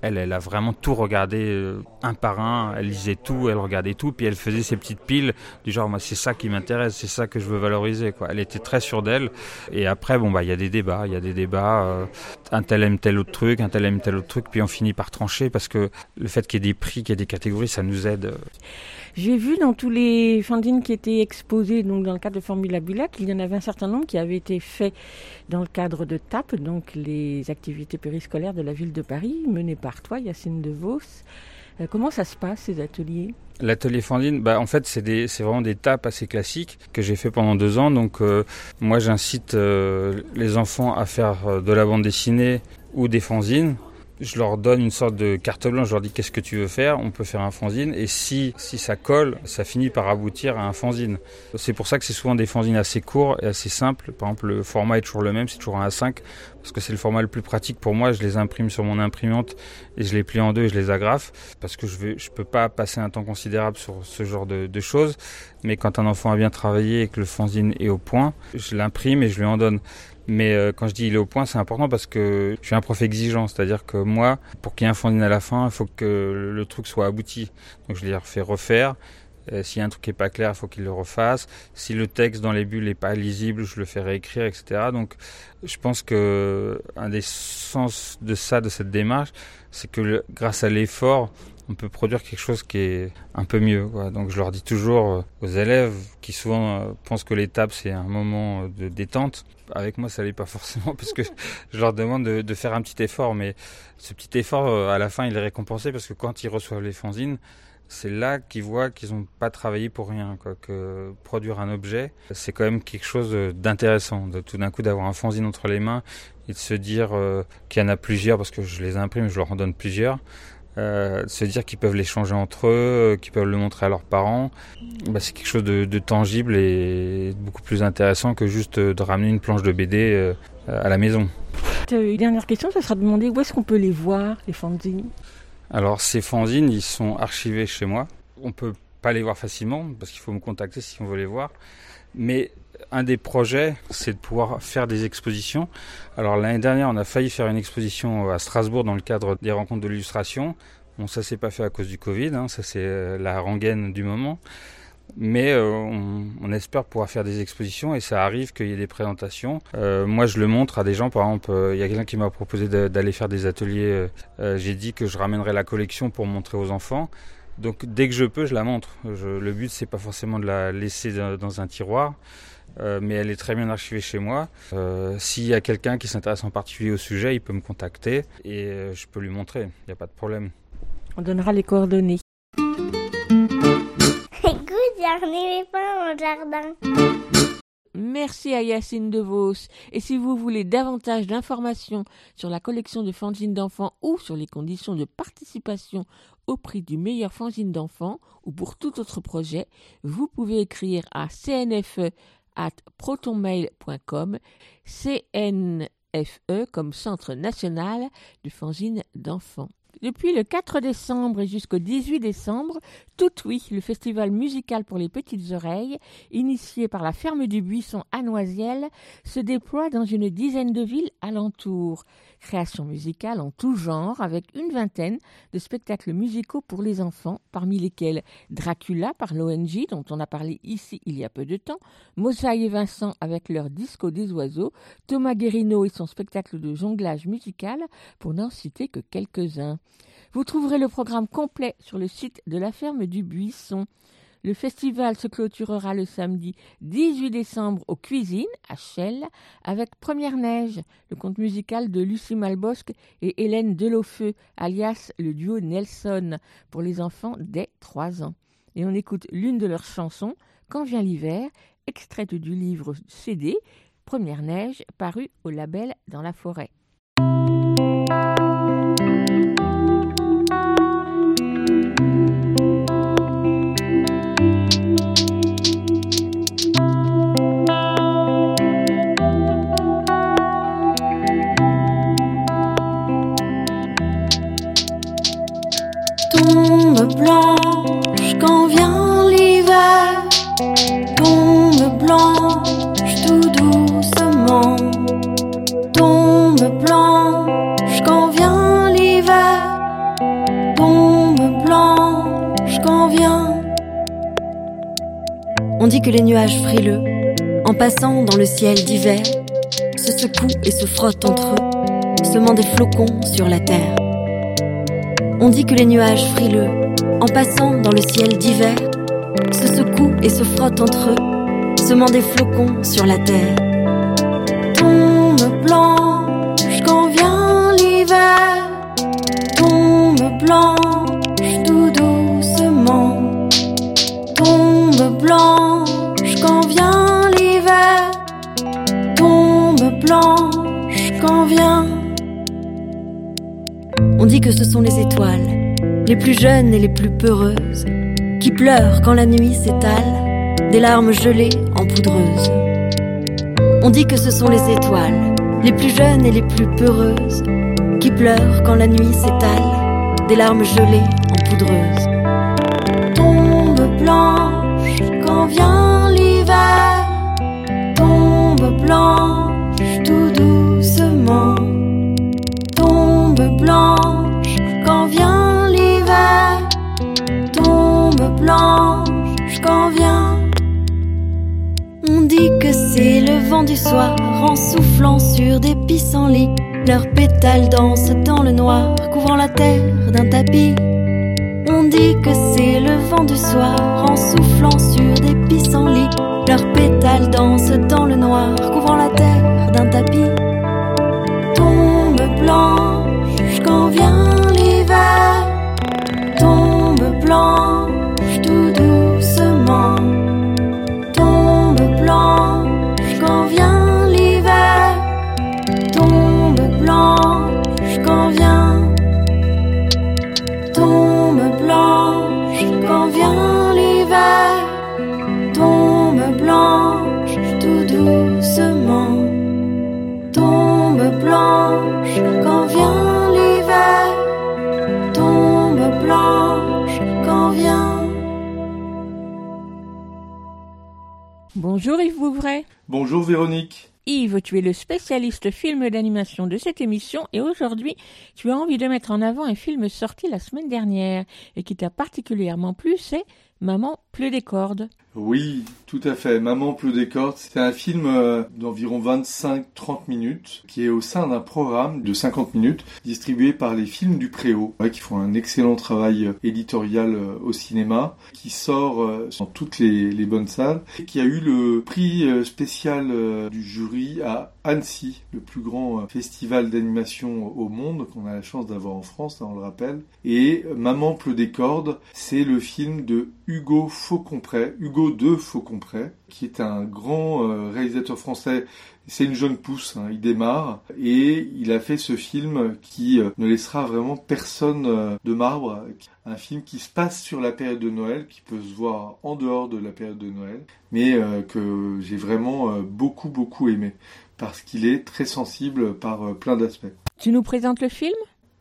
elle, elle a vraiment tout regardé euh, un par un. Elle lisait tout, elle regardait tout, puis elle faisait ses petites piles du genre, moi, c'est ça qui m'intéresse, c'est ça que je veux valoriser. Quoi. Elle était très sûre d'elle. Et après, bon, bah, il y a des débats, il y a des débats. Euh, un tel aime tel autre truc, un tel aime tel autre truc, puis on finit par trancher parce que le fait qu'il y ait des prix, qu'il y ait des catégories, ça nous aide. J'ai vu dans tous les fanzines qui étaient exposés donc dans le cadre de Formula Bula qu'il y en avait un certain nombre qui avaient été faits dans le cadre de TAP, donc les activités périscolaires de la ville de Paris, menées par toi, Yacine De Vos. Euh, comment ça se passe ces ateliers? L'atelier Fandine, bah, en fait, c'est vraiment des tapes assez classiques que j'ai fait pendant deux ans. Donc, euh, moi, j'incite euh, les enfants à faire de la bande dessinée ou des fanzines je leur donne une sorte de carte blanche, je leur dis qu'est-ce que tu veux faire, on peut faire un fanzine, et si, si ça colle, ça finit par aboutir à un fanzine. C'est pour ça que c'est souvent des fanzines assez courts et assez simples. Par exemple, le format est toujours le même, c'est toujours un A5, parce que c'est le format le plus pratique pour moi. Je les imprime sur mon imprimante et je les plie en deux et je les agrafe, parce que je ne je peux pas passer un temps considérable sur ce genre de, de choses. Mais quand un enfant a bien travaillé et que le fanzine est au point, je l'imprime et je lui en donne. Mais euh, quand je dis il est au point, c'est important parce que je suis un prof exigeant. C'est-à-dire que moi, pour qu'il y ait un fondine à la fin, il faut que le truc soit abouti. Donc je les refais refaire. Euh, S'il y a un truc qui est pas clair, il faut qu'il le refasse. Si le texte dans les bulles n'est pas lisible, je le fais réécrire, etc. Donc je pense que un des sens de ça, de cette démarche, c'est que grâce à l'effort, on peut produire quelque chose qui est un peu mieux. Quoi. Donc je leur dis toujours euh, aux élèves qui souvent euh, pensent que l'étape c'est un moment euh, de détente. Avec moi ça l'est pas forcément parce que je leur demande de, faire un petit effort, mais ce petit effort à la fin il est récompensé parce que quand ils reçoivent les fanzines, c'est là qu'ils voient qu'ils n'ont pas travaillé pour rien. Quoi. Que produire un objet, c'est quand même quelque chose d'intéressant. De tout d'un coup d'avoir un fanzine entre les mains et de se dire qu'il y en a plusieurs parce que je les imprime, je leur en donne plusieurs. Euh, se dire qu'ils peuvent l'échanger entre eux, qu'ils peuvent le montrer à leurs parents, bah, c'est quelque chose de, de, tangible et beaucoup plus intéressant que juste de ramener une planche de BD euh, à la maison. Une dernière question, ça sera de demander où est-ce qu'on peut les voir, les fanzines? Alors ces fanzines, ils sont archivés chez moi. On peut pas les voir facilement parce qu'il faut me contacter si on veut les voir. Mais un des projets, c'est de pouvoir faire des expositions. Alors l'année dernière, on a failli faire une exposition à Strasbourg dans le cadre des rencontres de l'illustration. Bon, ça s'est pas fait à cause du Covid, hein, ça c'est la rengaine du moment. Mais euh, on, espère pouvoir faire des expositions et ça arrive qu'il y ait des présentations. Euh, moi, je le montre à des gens. Par exemple, euh, il y a quelqu'un qui m'a proposé d'aller faire des ateliers. Euh, J'ai dit que je ramènerais la collection pour montrer aux enfants. Donc, dès que je peux, je la montre. Le but, c'est pas forcément de la laisser dans un tiroir. Euh, mais elle est très bien archivée chez moi. Euh, S'il y a quelqu'un qui s'intéresse en particulier au sujet, il peut me contacter et euh, je peux lui montrer. Il n'y a pas de problème. On donnera les coordonnées. Écoute, les pas au jardin. Merci à Yacine DeVos. Et si vous voulez davantage d'informations sur la collection de fanzines d'enfants ou sur les conditions de participation au prix du meilleur fanzine d'enfants ou pour tout autre projet, vous pouvez écrire à cnfe at protonmail.com, CNFE comme Centre national du fanzine d'enfants. Depuis le 4 décembre et jusqu'au 18 décembre, Tout Oui, le festival musical pour les petites oreilles, initié par la ferme du Buisson à Noisiel, se déploie dans une dizaine de villes alentours. Création musicale en tout genre, avec une vingtaine de spectacles musicaux pour les enfants, parmi lesquels Dracula par l'ONG, dont on a parlé ici il y a peu de temps, Mosaï et Vincent avec leur disco des oiseaux, Thomas Guérino et son spectacle de jonglage musical, pour n'en citer que quelques-uns. Vous trouverez le programme complet sur le site de la ferme du Buisson. Le festival se clôturera le samedi 18 décembre aux Cuisines, à Chelles, avec Première Neige, le conte musical de Lucie Malbosque et Hélène Delofeu, alias le duo Nelson, pour les enfants dès 3 ans. Et on écoute l'une de leurs chansons, Quand vient l'hiver, extraite du livre CD Première Neige, paru au label Dans la forêt. On dit que les nuages frileux, en passant dans le ciel d'hiver, se secouent et se frottent entre eux, semant des flocons sur la terre. On dit que les nuages frileux, en passant dans le ciel d'hiver, se secouent et se frottent entre eux, semant des flocons sur la terre. Tombe blanche quand vient l'hiver, tombe blanche dit que ce sont les étoiles, les plus jeunes et les plus peureuses, qui pleurent quand la nuit s'étale, des larmes gelées en poudreuse. On dit que ce sont les étoiles, les plus jeunes et les plus peureuses, qui pleurent quand la nuit s'étale, des larmes gelées en poudreuse. Tombe blanche quand vient l'hiver, tombe blanche tout doucement, tombe blanche On dit que c'est le vent du soir en soufflant sur des pissenlits. Leurs pétales dansent dans le noir, couvrant la terre d'un tapis. On dit que c'est le vent du soir en soufflant sur des pissenlits. Leurs pétales dansent dans le noir, couvrant la terre d'un tapis. Tombe blanche quand vient l'hiver, Bonjour Yves Bouvray. Bonjour Véronique. Yves, tu es le spécialiste film d'animation de cette émission et aujourd'hui, tu as envie de mettre en avant un film sorti la semaine dernière et qui t'a particulièrement plu, c'est Maman pleut des cordes. Oui, tout à fait. Maman pleut des cordes, c'est un film euh, d'environ 25-30 minutes qui est au sein d'un programme de 50 minutes distribué par les films du Préau, qui font un excellent travail euh, éditorial euh, au cinéma, qui sort dans toutes les, bonnes salles et qui a eu le prix spécial du jury à Annecy, le plus grand festival d'animation au monde qu'on a la chance d'avoir en France, hein, on le rappelle. Et Maman pleut des cordes, c'est le film de Hugo Faucompré, Hugo de Faucompré, qui est un grand euh, réalisateur français. C'est une jeune pousse, hein, il démarre et il a fait ce film qui euh, ne laissera vraiment personne euh, de marbre. Un film qui se passe sur la période de Noël, qui peut se voir en dehors de la période de Noël, mais que j'ai vraiment beaucoup beaucoup aimé parce qu'il est très sensible par plein d'aspects. Tu nous présentes le film?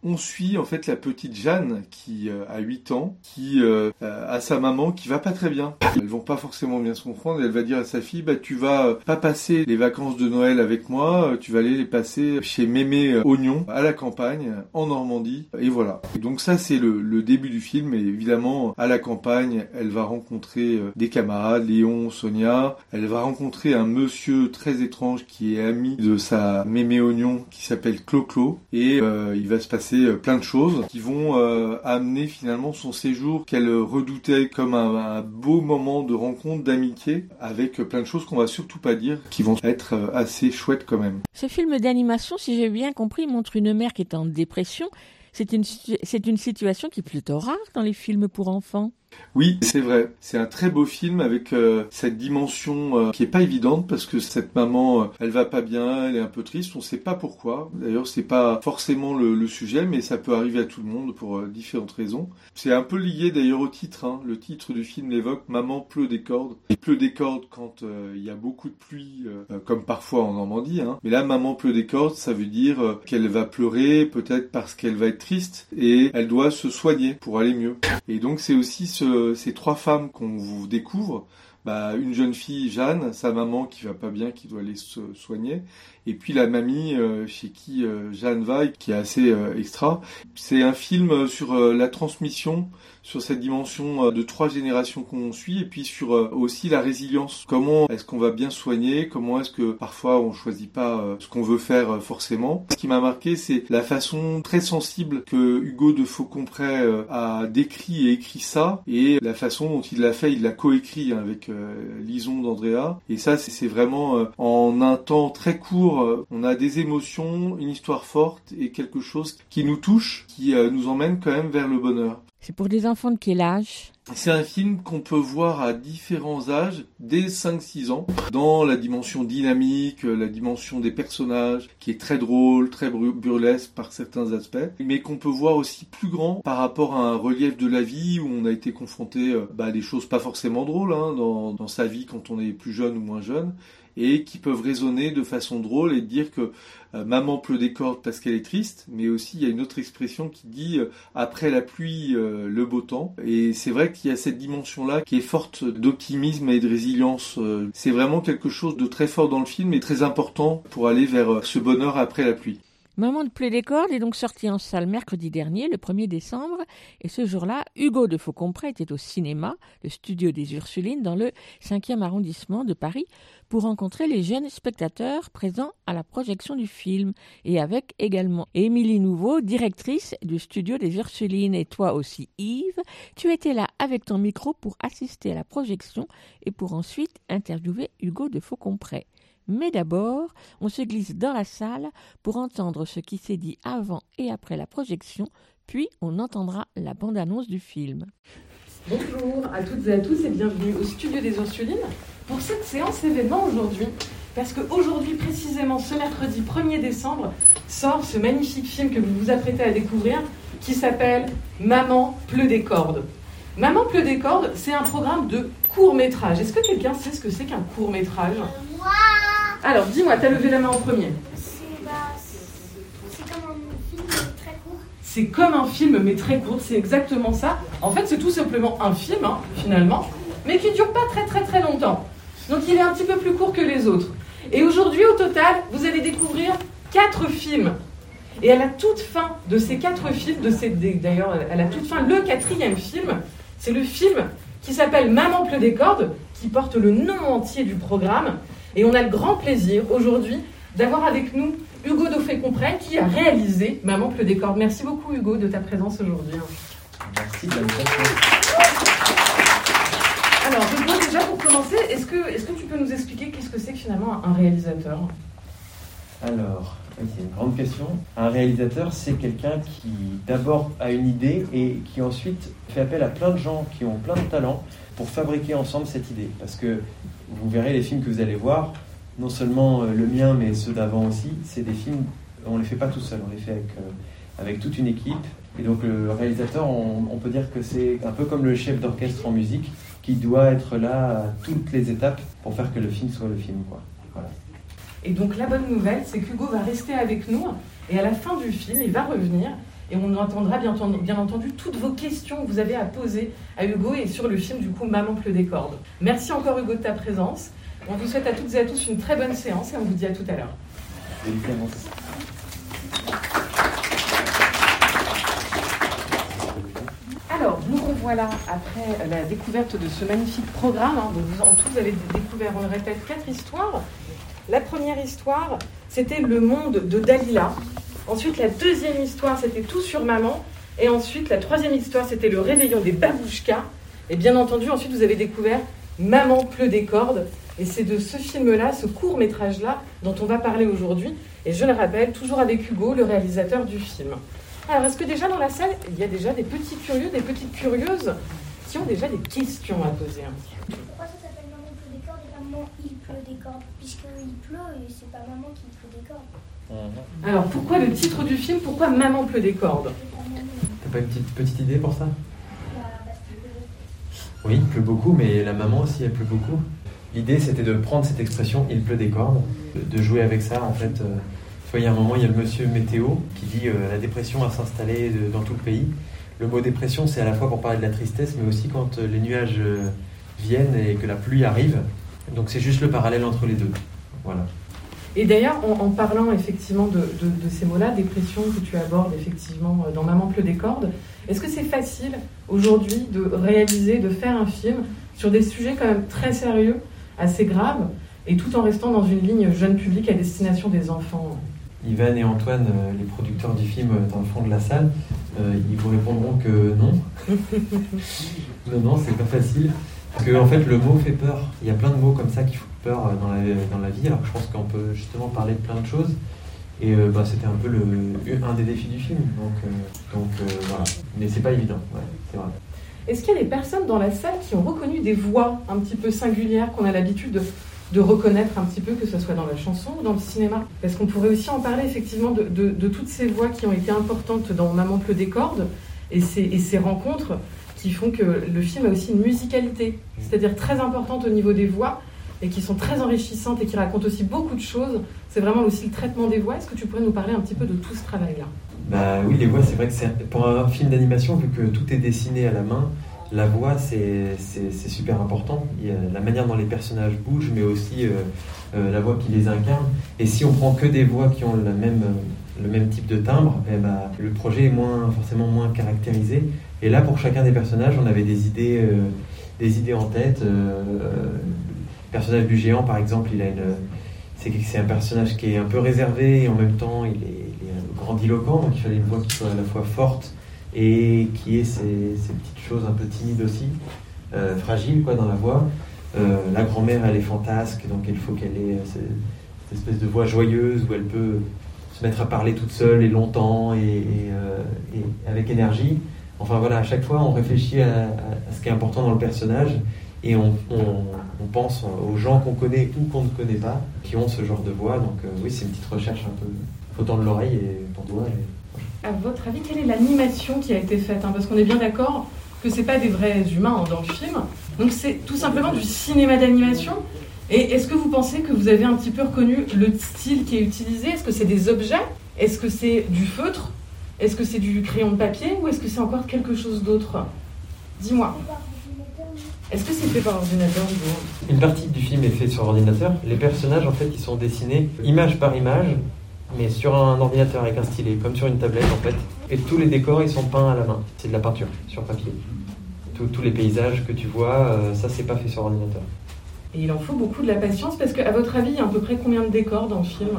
On suit en fait la petite Jeanne qui euh, a 8 ans, qui euh, a sa maman qui va pas très bien. Elles vont pas forcément bien se comprendre elle va dire à sa fille bah tu vas euh, pas passer les vacances de Noël avec moi, euh, tu vas aller les passer chez Mémé euh, Oignon à la campagne en Normandie et voilà. Et donc ça c'est le, début du film et évidemment à la campagne, elle va rencontrer euh, des camarades, Léon, Sonia, elle va rencontrer un monsieur très étrange qui est ami de sa Mémé Oignon qui s'appelle Clo-Clo et euh, il va se passer euh, plein de choses qui vont euh, amener finalement son séjour qu'elle redoutait comme un, un beau moment de rencontre, d'amitié, avec euh, plein de choses qu'on va surtout pas dire, qui vont être euh, assez chouettes quand même. Ce film d'animation, si j'ai bien compris, montre une mère qui est en dépression. C'est une, c'est une situation qui est plutôt rare dans les films pour enfants. Oui, c'est vrai. C'est un très beau film avec euh, cette dimension euh, qui est pas évidente parce que cette maman, euh, elle va pas bien, elle est un peu triste. On sait pas pourquoi. D'ailleurs, c'est pas forcément le, sujet, mais ça peut arriver à tout le monde pour différentes raisons. C'est un peu lié d'ailleurs au titre. hein. Le titre du film l'évoque. Maman pleut des cordes. Il pleut des cordes quand il y a beaucoup de pluie, comme parfois en Normandie. Hein. Mais là, maman pleut des cordes, ça veut dire qu'elle va pleurer, peut-être parce qu'elle va être triste et elle doit se soigner pour aller mieux. Et donc c'est aussi ce- ces trois femmes qu'on vous découvre. Bah, une jeune fille, Jeanne, sa maman qui va pas bien, qui doit aller se soigner, et puis la mamie euh, chez qui euh, Jeanne va, qui est assez euh, extra. C'est un film sur la transmission, sur cette dimension de trois générations qu'on suit, et puis sur aussi la résilience. Comment est-ce qu'on va bien soigner? Comment est-ce que parfois on choisit pas ce qu'on veut faire forcément? Ce qui m'a marqué, c'est la façon très sensible que Hugo de Faucompré euh, a décrit et écrit ça, et la façon dont il l'a fait, il l'a coécrit hein, avec Lison d'Andrea. Et ça, c'est vraiment en un temps très court, euh, on a des émotions, une histoire forte et quelque chose qui nous touche, qui euh, nous emmène quand même vers le bonheur. C'est pour des enfants de quel âge? C'est un film qu'on peut voir à différents âges, dès 5-6 ans, dans la dimension dynamique, la dimension des personnages, qui est très drôle, très burlesque par certains aspects, mais qu'on peut voir aussi plus grand par rapport à un relief de la vie où on a été confronté euh, bah, à des choses pas forcément drôles hein, dans, dans sa vie quand on est plus jeune ou moins jeune, et qui peuvent résonner de façon drôle et dire que euh, maman pleut des cordes parce qu'elle est triste, mais aussi il y a une autre expression qui dit euh, après la pluie euh, le beau temps. Et c'est vrai qu'il y a cette dimension-là qui est forte d'optimisme et de résilience. c'est vraiment quelque chose de très fort dans le film et très important pour aller vers ce bonheur après la pluie. Maman de Play des cordes est donc sorti en salle mercredi dernier, le 1er décembre, et ce jour-là, Hugo de Faucompré était au cinéma, le studio des Ursulines, dans le 5e arrondissement de Paris, pour rencontrer les jeunes spectateurs présents à la projection du film, et avec également Émilie Nouveau, directrice du studio des Ursulines, et toi aussi Yves, tu étais là avec ton micro pour assister à la projection et pour ensuite interviewer Hugo de Faucompré. Mais d'abord, on se glisse dans la salle pour entendre ce qui s'est dit avant et après la projection, puis on entendra la bande-annonce du film. Bonjour à toutes et à tous et bienvenue au studio des Ursulines pour cette séance événement aujourd'hui. Parce qu'aujourd'hui, précisément ce mercredi 1er décembre, sort ce magnifique film que vous vous apprêtez à découvrir qui s'appelle Maman pleut des cordes. Maman pleut des cordes, c'est un programme de court métrage. Est-ce que quelqu'un sait ce que c'est qu'un court métrage alors, dis-moi, t'as levé la main en premier. Bah, c'est comme un film mais très court. C'est comme un film mais très court, c'est exactement ça. En fait, c'est tout simplement un film, hein, finalement, mais qui dure pas très très très longtemps. Donc il est un petit peu plus court que les autres. Et aujourd'hui, au total, vous allez découvrir quatre films. Et à la toute fin de ces quatre films, de ces, d'ailleurs à la toute fin, le quatrième film, c'est le film qui s'appelle Maman pleut des cordes, qui porte le nom entier du programme. Et on a le grand plaisir aujourd'hui d'avoir avec nous Hugo Dauphet-Compré qui a réalisé Maman pleut des cordes. Merci beaucoup Hugo de ta présence aujourd'hui. Merci Alors, Hugo, déjà pour commencer, est-ce que, tu peux nous expliquer qu'est-ce que c'est que finalement un réalisateur? Alors, c'est une grande question. Un réalisateur, c'est quelqu'un qui d'abord a une idée et qui ensuite fait appel à plein de gens qui ont plein de talents pour fabriquer ensemble cette idée. Parce que vous verrez les films que vous allez voir, non seulement euh, le mien, mais ceux d'avant aussi, c'est des films, on ne les fait pas tout seul, on les fait avec, euh, avec toute une équipe. Et donc le réalisateur, on, peut dire que c'est un peu comme le chef d'orchestre en musique, qui doit être là à toutes les étapes pour faire que le film soit le film. Quoi. Voilà. Et donc la bonne nouvelle, c'est qu'Hugo va rester avec nous, et à la fin du film, il va revenir et on entendra bien entendu, bien entendu, toutes vos questions que vous avez à poser à Hugo et sur le film du coup Maman pleut des cordes. Merci encore Hugo de ta présence. On vous souhaite à toutes et à tous une très bonne séance et on vous dit à tout à l'heure. Revoilà après la découverte de ce magnifique programme. Hein, vous, en tout, vous avez découvert, on le répète, quatre histoires. La première histoire, c'était le monde de Dalila, Ensuite, la deuxième histoire, c'était Tout sur maman. Et ensuite, la troisième histoire, c'était le réveillon des babouchkas. Et bien entendu, ensuite, vous avez découvert Maman pleut des cordes. Et c'est de ce film-là, ce court-métrage-là, dont on va parler aujourd'hui. Et je le rappelle, toujours avec Hugo, le réalisateur du film. Alors, est-ce que déjà dans la salle, il y a déjà des petits curieux, des petites curieuses qui ont déjà des questions à poser Pourquoi ça s'appelle Maman pleut des cordes et Maman il pleut des cordes Puisqu'il pleut et c'est pas Maman qui pleut des cordes. Mhm. Alors pourquoi le titre du film Pourquoi Maman pleut des cordes? T'as pas une petite, petite idée pour ça? Oui, il pleut beaucoup, mais la maman aussi, elle pleut beaucoup. L'idée, c'était de prendre cette expression « il pleut des cordes », de jouer avec ça. En fait, euh, il y a un moment, il y a le monsieur météo qui dit euh, la dépression va s'installer dans tout le pays ». Le mot dépression, c'est à la fois pour parler de la tristesse, mais aussi quand euh, les nuages viennent et que la pluie arrive. Donc c'est juste le parallèle entre les deux. Voilà. Et d'ailleurs, en, parlant effectivement de, ces mots-là, dépression que tu abordes effectivement euh, dans Maman pleut des cordes, est-ce que c'est facile aujourd'hui de réaliser, de faire un film sur des sujets quand même très sérieux, assez graves, et tout en restant dans une ligne jeune public à destination des enfants? Ivan et Antoine, euh, les producteurs du film euh, dans le fond de la salle, ils vous répondront que non. non, non, c'est pas facile. Parce que en fait, le mot fait peur. Il y a plein de mots comme ça qui font peur euh, dans la, dans la vie. Alors je pense qu'on peut justement parler de plein de choses. Et euh, bah, c'était un peu le, un des défis du film. Donc, euh, donc voilà. Mais c'est pas évident, c'est vrai. Est-ce qu'il y a des personnes dans la salle qui ont reconnu des voix un petit peu singulières qu'on a l'habitude de, de reconnaître un petit peu, que ce soit dans la chanson ou dans le cinéma Parce qu'on pourrait aussi en parler effectivement de, de- de toutes ces voix qui ont été importantes dans Maman pleut des cordes et ces, et ces rencontres qui font que le film a aussi une musicalité, c'est-à-dire très importante au niveau des voix et qui sont très enrichissantes et qui racontent aussi beaucoup de choses. C'est vraiment aussi le traitement des voix. Est-ce que tu pourrais nous parler un petit peu de tout ce travail-là? Bah oui, les voix, c'est vrai que pour un film d'animation, vu que tout est dessiné à la main, la voix, c'est super important. Il y a la manière dont les personnages bougent, mais aussi euh, euh, la voix qui les incarne. Et si on prend que des voix qui ont même, euh, le même type de timbre, eh bah, le projet est moins, forcément moins caractérisé. Et là, pour chacun des personnages, on avait des idées, des idées en tête. Le personnage du géant, par exemple, il a une, c'est c'est un personnage qui est un peu réservé et en même temps il est, il est grandiloquent, donc il fallait une voix qui soit à la fois forte et qui ait ces, petites choses un peu timides aussi, euh, fragiles quoi dans la voix. Euh, la grand-mère elle est fantasque, donc il faut qu'elle ait cette, cette espèce de voix joyeuse où elle peut se mettre à parler toute seule et longtemps et, euh, avec énergie. Enfin voilà, à chaque fois on réfléchit à, ce qui est important dans le personnage et on, pense aux gens qu'on connaît ou qu'on ne connaît pas qui ont ce genre de voix. Donc euh, oui, c'est une petite recherche un peu. Faut tendre l'oreille et ton doigt. À votre avis, quelle est l'animation qui a été faite hein Parce qu'on est bien d'accord que c'est pas des vrais humains hein, dans le film. Donc c'est tout simplement du cinéma d'animation. Et est-ce que vous pensez que vous avez un petit peu reconnu le style qui est utilisé? Est-ce que c'est des objets? Est-ce que c'est du feutre? Est-ce que c'est du crayon de papier? Ou est-ce que c'est encore quelque chose d'autre? Dis-moi. Est-ce que c'est fait par ordinateur Une partie du film est faite sur ordinateur. Les personnages, en fait, ils sont dessinés image par image, mais sur un ordinateur avec un stylet, comme sur une tablette, en fait. Et tous les décors, ils sont peints à la main. C'est de la peinture sur papier. Tous- les paysages que tu vois, euh, ça, c'est pas fait sur ordinateur. Et il en faut beaucoup de la patience parce qu'à votre avis, il y a à peu près combien de décors dans le film?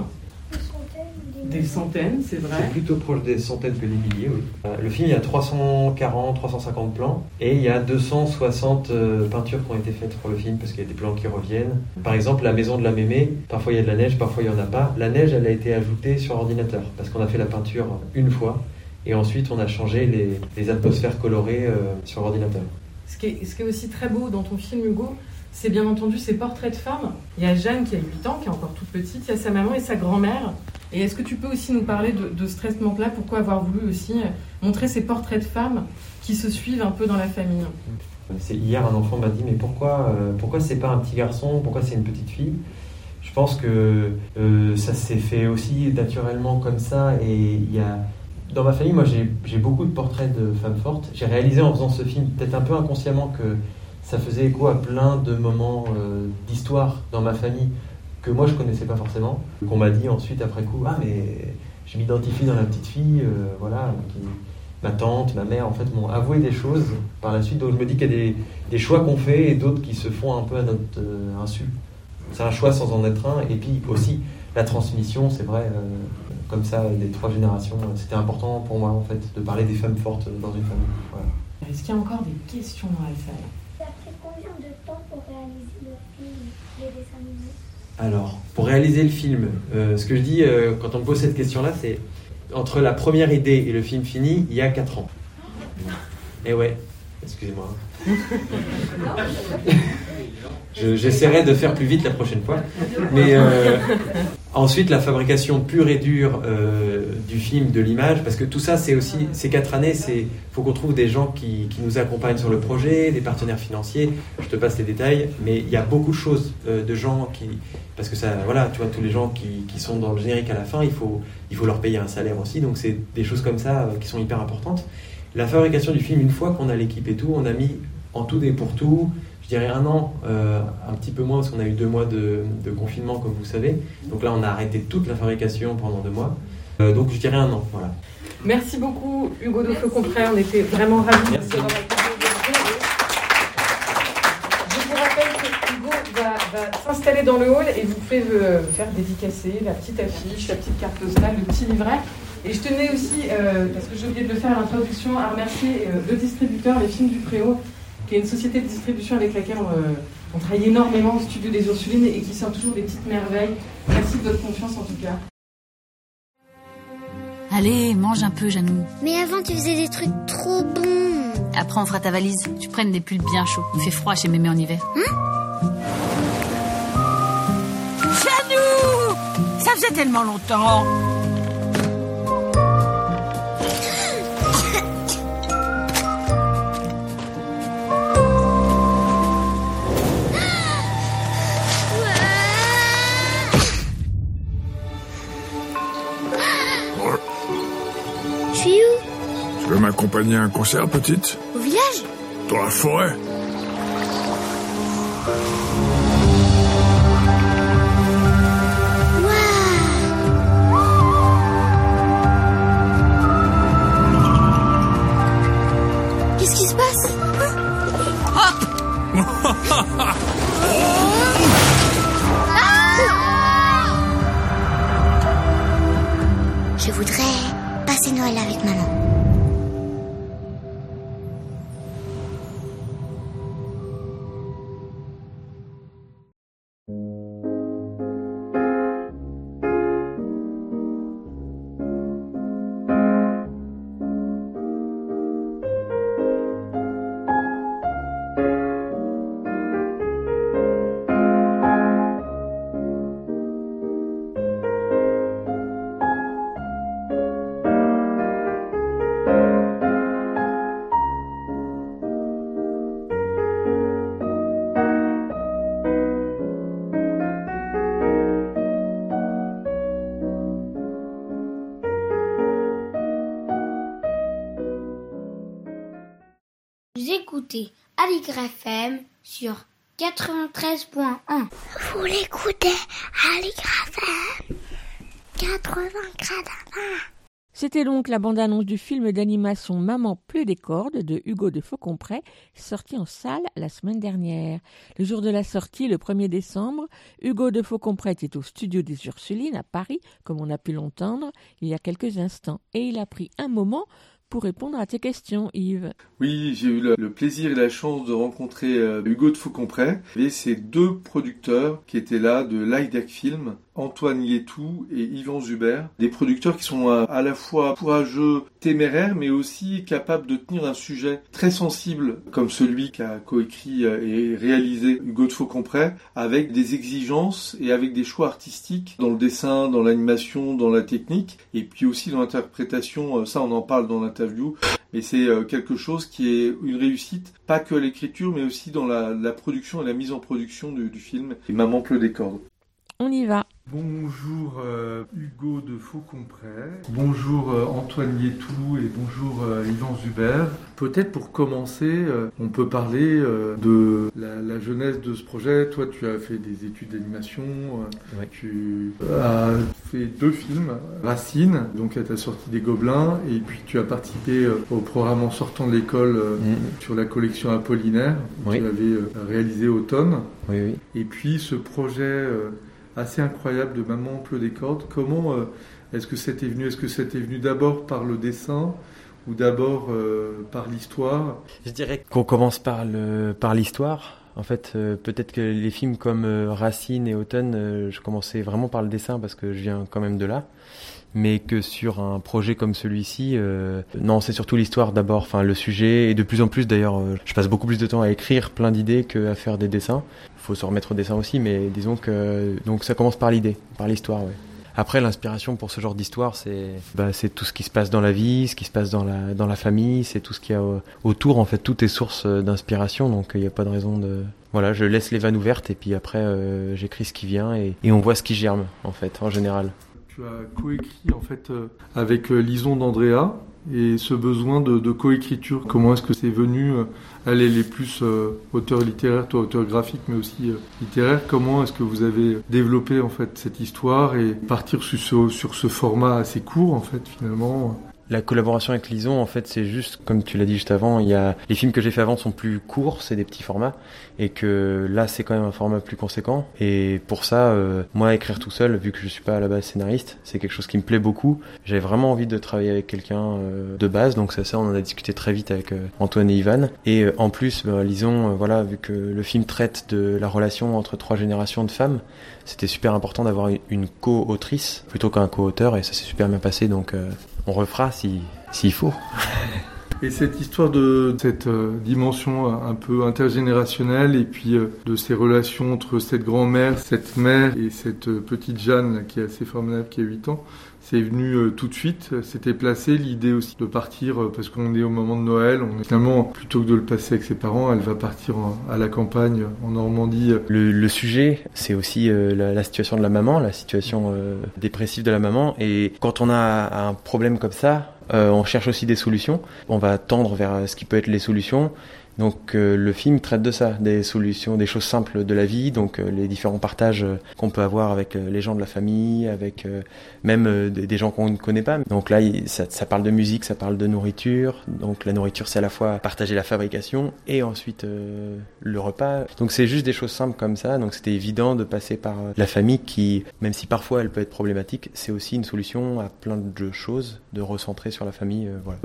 Des centaines, c'est vrai. C'est plutôt proche des centaines que des milliers, oui. Euh, le film, il y a 340, 350 plans et il y a 260 euh, peintures qui ont été faites pour le film parce qu'il y a des plans qui reviennent. Par exemple, la maison de la mémé, parfois il y a de la neige, parfois il n'y en a pas. La neige, elle a été ajoutée sur ordinateur parce qu'on a fait la peinture une fois et ensuite on a changé les, les atmosphères colorées euh, sur ordinateur. Ce qui, est, ce qui est aussi très beau dans ton film, Hugo, c'est bien entendu ces portraits de femmes. Il y a Jeanne qui a 8 ans, qui est encore toute petite, il y a sa maman et sa grand-mère. Et est-ce que tu peux aussi nous parler de, de ce traitement-là? Pourquoi avoir voulu aussi montrer ces portraits de femmes qui se suivent un peu dans la famille? Hier un enfant m'a dit mais pourquoi euh, pourquoi c'est pas un petit garçon? Pourquoi c'est une petite fille? Je pense que euh, ça s'est fait aussi naturellement comme ça. Et il y a dans ma famille moi j'ai j'ai beaucoup de portraits de femmes fortes. J'ai réalisé en faisant ce film peut-être un peu inconsciemment que ça faisait écho à plein de moments euh, d'histoire dans ma famille que moi je connaissais pas forcément qu'on m'a dit ensuite après coup ah mais je m'identifie dans la petite fille euh, voilà qui ma tante, ma mère, en fait, m'ont avoué des choses par la suite. Donc je me dis qu'il y a des, des choix qu'on fait et d'autres qui se font un peu à notre euh, insu. C'est un choix sans en être un. Et puis aussi, la transmission, c'est vrai, euh, comme ça, des trois générations, euh, c'était important pour moi, en fait, de parler des femmes fortes dans une famille. Voilà. Est-ce qu'il y a encore des questions dans la salle Ça a pris combien de temps pour réaliser le film, les dessins animés? Alors, pour réaliser le film, euh, ce que je dis euh, quand on me pose cette question-là, c'est entre la première idée et le film fini, il y a 4 ans. Et ouais, excusez-moi. Je- J'essaierai de faire plus vite la prochaine fois. Mais euh, ensuite, la fabrication pure et dure euh, du film, de l'image, parce que tout ça, c'est aussi ces quatre années. C'est faut qu'on trouve des gens qui, nous accompagnent sur le projet, des partenaires financiers. Je te passe les détails, mais il y a beaucoup de choses, euh, de gens qui, parce que ça, voilà, tu vois, tous les gens qui, qui sont dans le générique à la fin, il faut, il faut leur payer un salaire aussi. Donc c'est des choses comme ça qui sont hyper importantes. La fabrication du film, une fois qu'on a l'équipe et tout, on a mis en tout et pour tout, je dirais un an, euh, un petit peu moins parce qu'on a eu deux mois de, de confinement comme vous savez. Donc là on a arrêté toute la fabrication pendant deux mois. Euh, donc je dirais un an, voilà. Merci beaucoup, Hugo de Compré. On était vraiment ravis de vous avoir. Je vous rappelle que Hugo va, va s'installer dans le hall et vous pouvez euh, faire dédicacer la petite affiche, la petite carte postale, le petit livret. Et je tenais aussi, euh, parce que j'ai oublié de le faire à l'introduction, à remercier euh, le distributeur Les Films du Préau, qui est une société de distribution avec laquelle on, euh, on travaille énormément au studio des Ursulines et qui sort toujours des petites merveilles. Merci de votre confiance en tout cas. Allez, mange un peu, Janou. Mais avant, tu faisais des trucs trop bons. Après, on fera ta valise. Tu prennes des pulls bien chauds. Il fait froid chez mémé en hiver. Janou Ça faisait tellement longtemps. Tu veux m'accompagner à un concert, petite? Au village? Dans la forêt FM sur 93.1. Vous l'écoutez Aligre FM 84 C'était donc la bande-annonce du film d'animation Maman pleut des cordes de Hugo de Faucompré, sorti en salle la semaine dernière. Le jour de la sortie, le 1er décembre, Hugo de Faucompré était au studio des Ursulines à Paris, comme on a pu l'entendre il y a quelques instants, et il a pris un moment pour répondre à tes questions, Yves. Oui, j'ai eu le, plaisir et la chance de rencontrer euh, Hugo de Faucompré et ces deux producteurs qui étaient là de l'IDAC Film, Antoine Lietou et Yvan Zuber, des producteurs qui sont à, la fois courageux, téméraires, mais aussi capables de tenir un sujet très sensible comme celui qu'a coécrit euh, et réalisé Hugo de avec des exigences et avec des choix artistiques dans le dessin, dans l'animation, dans la technique, et puis aussi dans l'interprétation. Euh, Ça, on en parle dans l'interview, mais c'est euh, quelque chose qui est une réussite, pas que l'écriture, mais aussi dans la, production et la mise en production du, film. Et Maman pleut des cordes. On y va. Bonjour euh, Hugo de Faucompré, bonjour euh, Antoine Lietou et bonjour euh, Yvan Zuber. Peut-être pour commencer, euh, on peut parler euh, de la, la jeunesse de ce projet. Toi, tu as fait des études d'animation, euh, tu as fait deux films, Racine, donc à ta sortie des Gobelins, et puis tu as participé euh, au programme en sortant de l'école euh, sur la collection Apollinaire, que tu avais euh, réalisé automne. Et puis ce projet euh, assez incroyable de Maman pleut des cordes. Comment euh, est-ce que c'était venu Est-ce que c'était venu d'abord par le dessin ou d'abord euh, par l'histoire? Je dirais qu'on commence par le par l'histoire. En fait, euh, peut-être que les films comme Racine et Automne, je commençais vraiment par le dessin parce que je viens quand même de là. Mais que sur un projet comme celui-ci, euh, non, c'est surtout l'histoire d'abord, enfin le sujet, et de plus en plus d'ailleurs, euh, je passe beaucoup plus de temps à écrire plein d'idées qu'à faire des dessins. Il faut se remettre au dessin aussi, mais disons que donc ça commence par l'idée, par l'histoire, ouais. Après, l'inspiration pour ce genre d'histoire, c'est bah, c'est tout ce qui se passe dans la vie, ce qui se passe dans la dans la famille, c'est tout ce qu'il y a au- autour. En fait, tout est source euh, d'inspiration, donc il n'y a pas de raison de voilà. Je laisse les vannes ouvertes et puis après euh, j'écris ce qui vient et on voit ce qui germe en fait en général. Tu as coécrit en fait euh, avec euh, Lison d'Andrea et ce besoin de, coécriture. Comment est-ce que c'est venu euh, Elle elle est plus euh, auteur littéraire, toi auteur graphique, mais aussi littéraire. Comment est-ce que vous avez développé en fait cette histoire et partir sur ce, sur ce format assez court en fait finalement? La collaboration avec Lison, en fait, c'est juste, comme tu l'as dit juste avant, il y a, les films que j'ai fait avant sont plus courts, c'est des petits formats, et que là, c'est quand même un format plus conséquent. Et pour ça, euh, moi, écrire tout seul, vu que je suis pas à la base scénariste, c'est quelque chose qui me plaît beaucoup. J'avais vraiment envie de travailler avec quelqu'un euh, de base, donc c'est ça, on en a discuté très vite avec euh, Antoine et Ivan. Et en plus, ben, Lison, voilà, vu que le film traite de la relation entre trois générations de femmes, c'était super important d'avoir une- co-autrice plutôt qu'un co-auteur, et ça s'est super bien passé, donc euh, on refera si s'il faut. Et cette histoire de cette euh, dimension un peu intergénérationnelle et puis euh, de ces relations entre cette grand-mère, cette mère et cette euh, petite Jeanne qui est assez formidable, qui a 8 ans, c'est venu euh, tout de suite. C'était placé l'idée aussi de partir euh, parce qu'on est au moment de Noël. On est finalement plutôt que de le passer avec ses parents, elle va partir à la campagne en Normandie. Le, sujet, c'est aussi euh, la, la situation de la maman, la situation dépressive de la maman. Et quand on a un problème comme ça, on cherche aussi des solutions. On va tendre vers ce qui peut être les solutions. Donc euh, le film traite de ça, des solutions, des choses simples de la vie, donc euh, les différents partages euh, qu'on peut avoir avec euh, les gens de la famille, avec euh, même des, gens qu'on ne connaît pas. Donc là, ça, ça parle de musique, ça parle de nourriture. Donc la nourriture, c'est à la fois partager la fabrication et ensuite le repas. Donc c'est juste des choses simples comme ça. Donc c'était évident de passer par la famille qui, même si parfois elle peut être problématique, c'est aussi une solution à plein de choses, de recentrer sur la famille. voilà.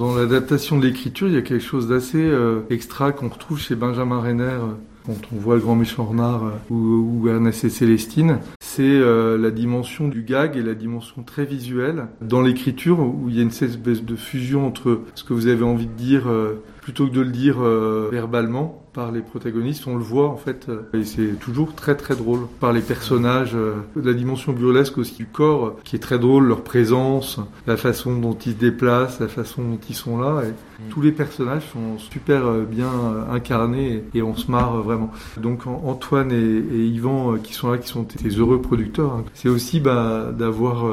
Dans l'adaptation de l'écriture, il y a quelque chose d'assez extra qu'on retrouve chez Benjamin Renner euh, quand on voit le grand méchant renard euh, ou, Ernest et Célestine. C'est euh, la dimension du gag et la dimension très visuelle dans l'écriture où il y a une espèce de fusion entre ce que vous avez envie de dire euh, plutôt que de le dire euh, verbalement par les protagonistes, on le voit en fait, euh, et c'est toujours très très drôle par les personnages, euh, la dimension burlesque aussi du corps, euh, qui est très drôle, leur présence, la façon dont ils se déplacent, la façon dont ils sont là, et tous les personnages sont super euh, bien incarnés et, et on se marre vraiment. Donc An- Antoine et, et Yvan qui sont là, qui sont tes heureux producteurs, hein. c'est aussi bah, d'avoir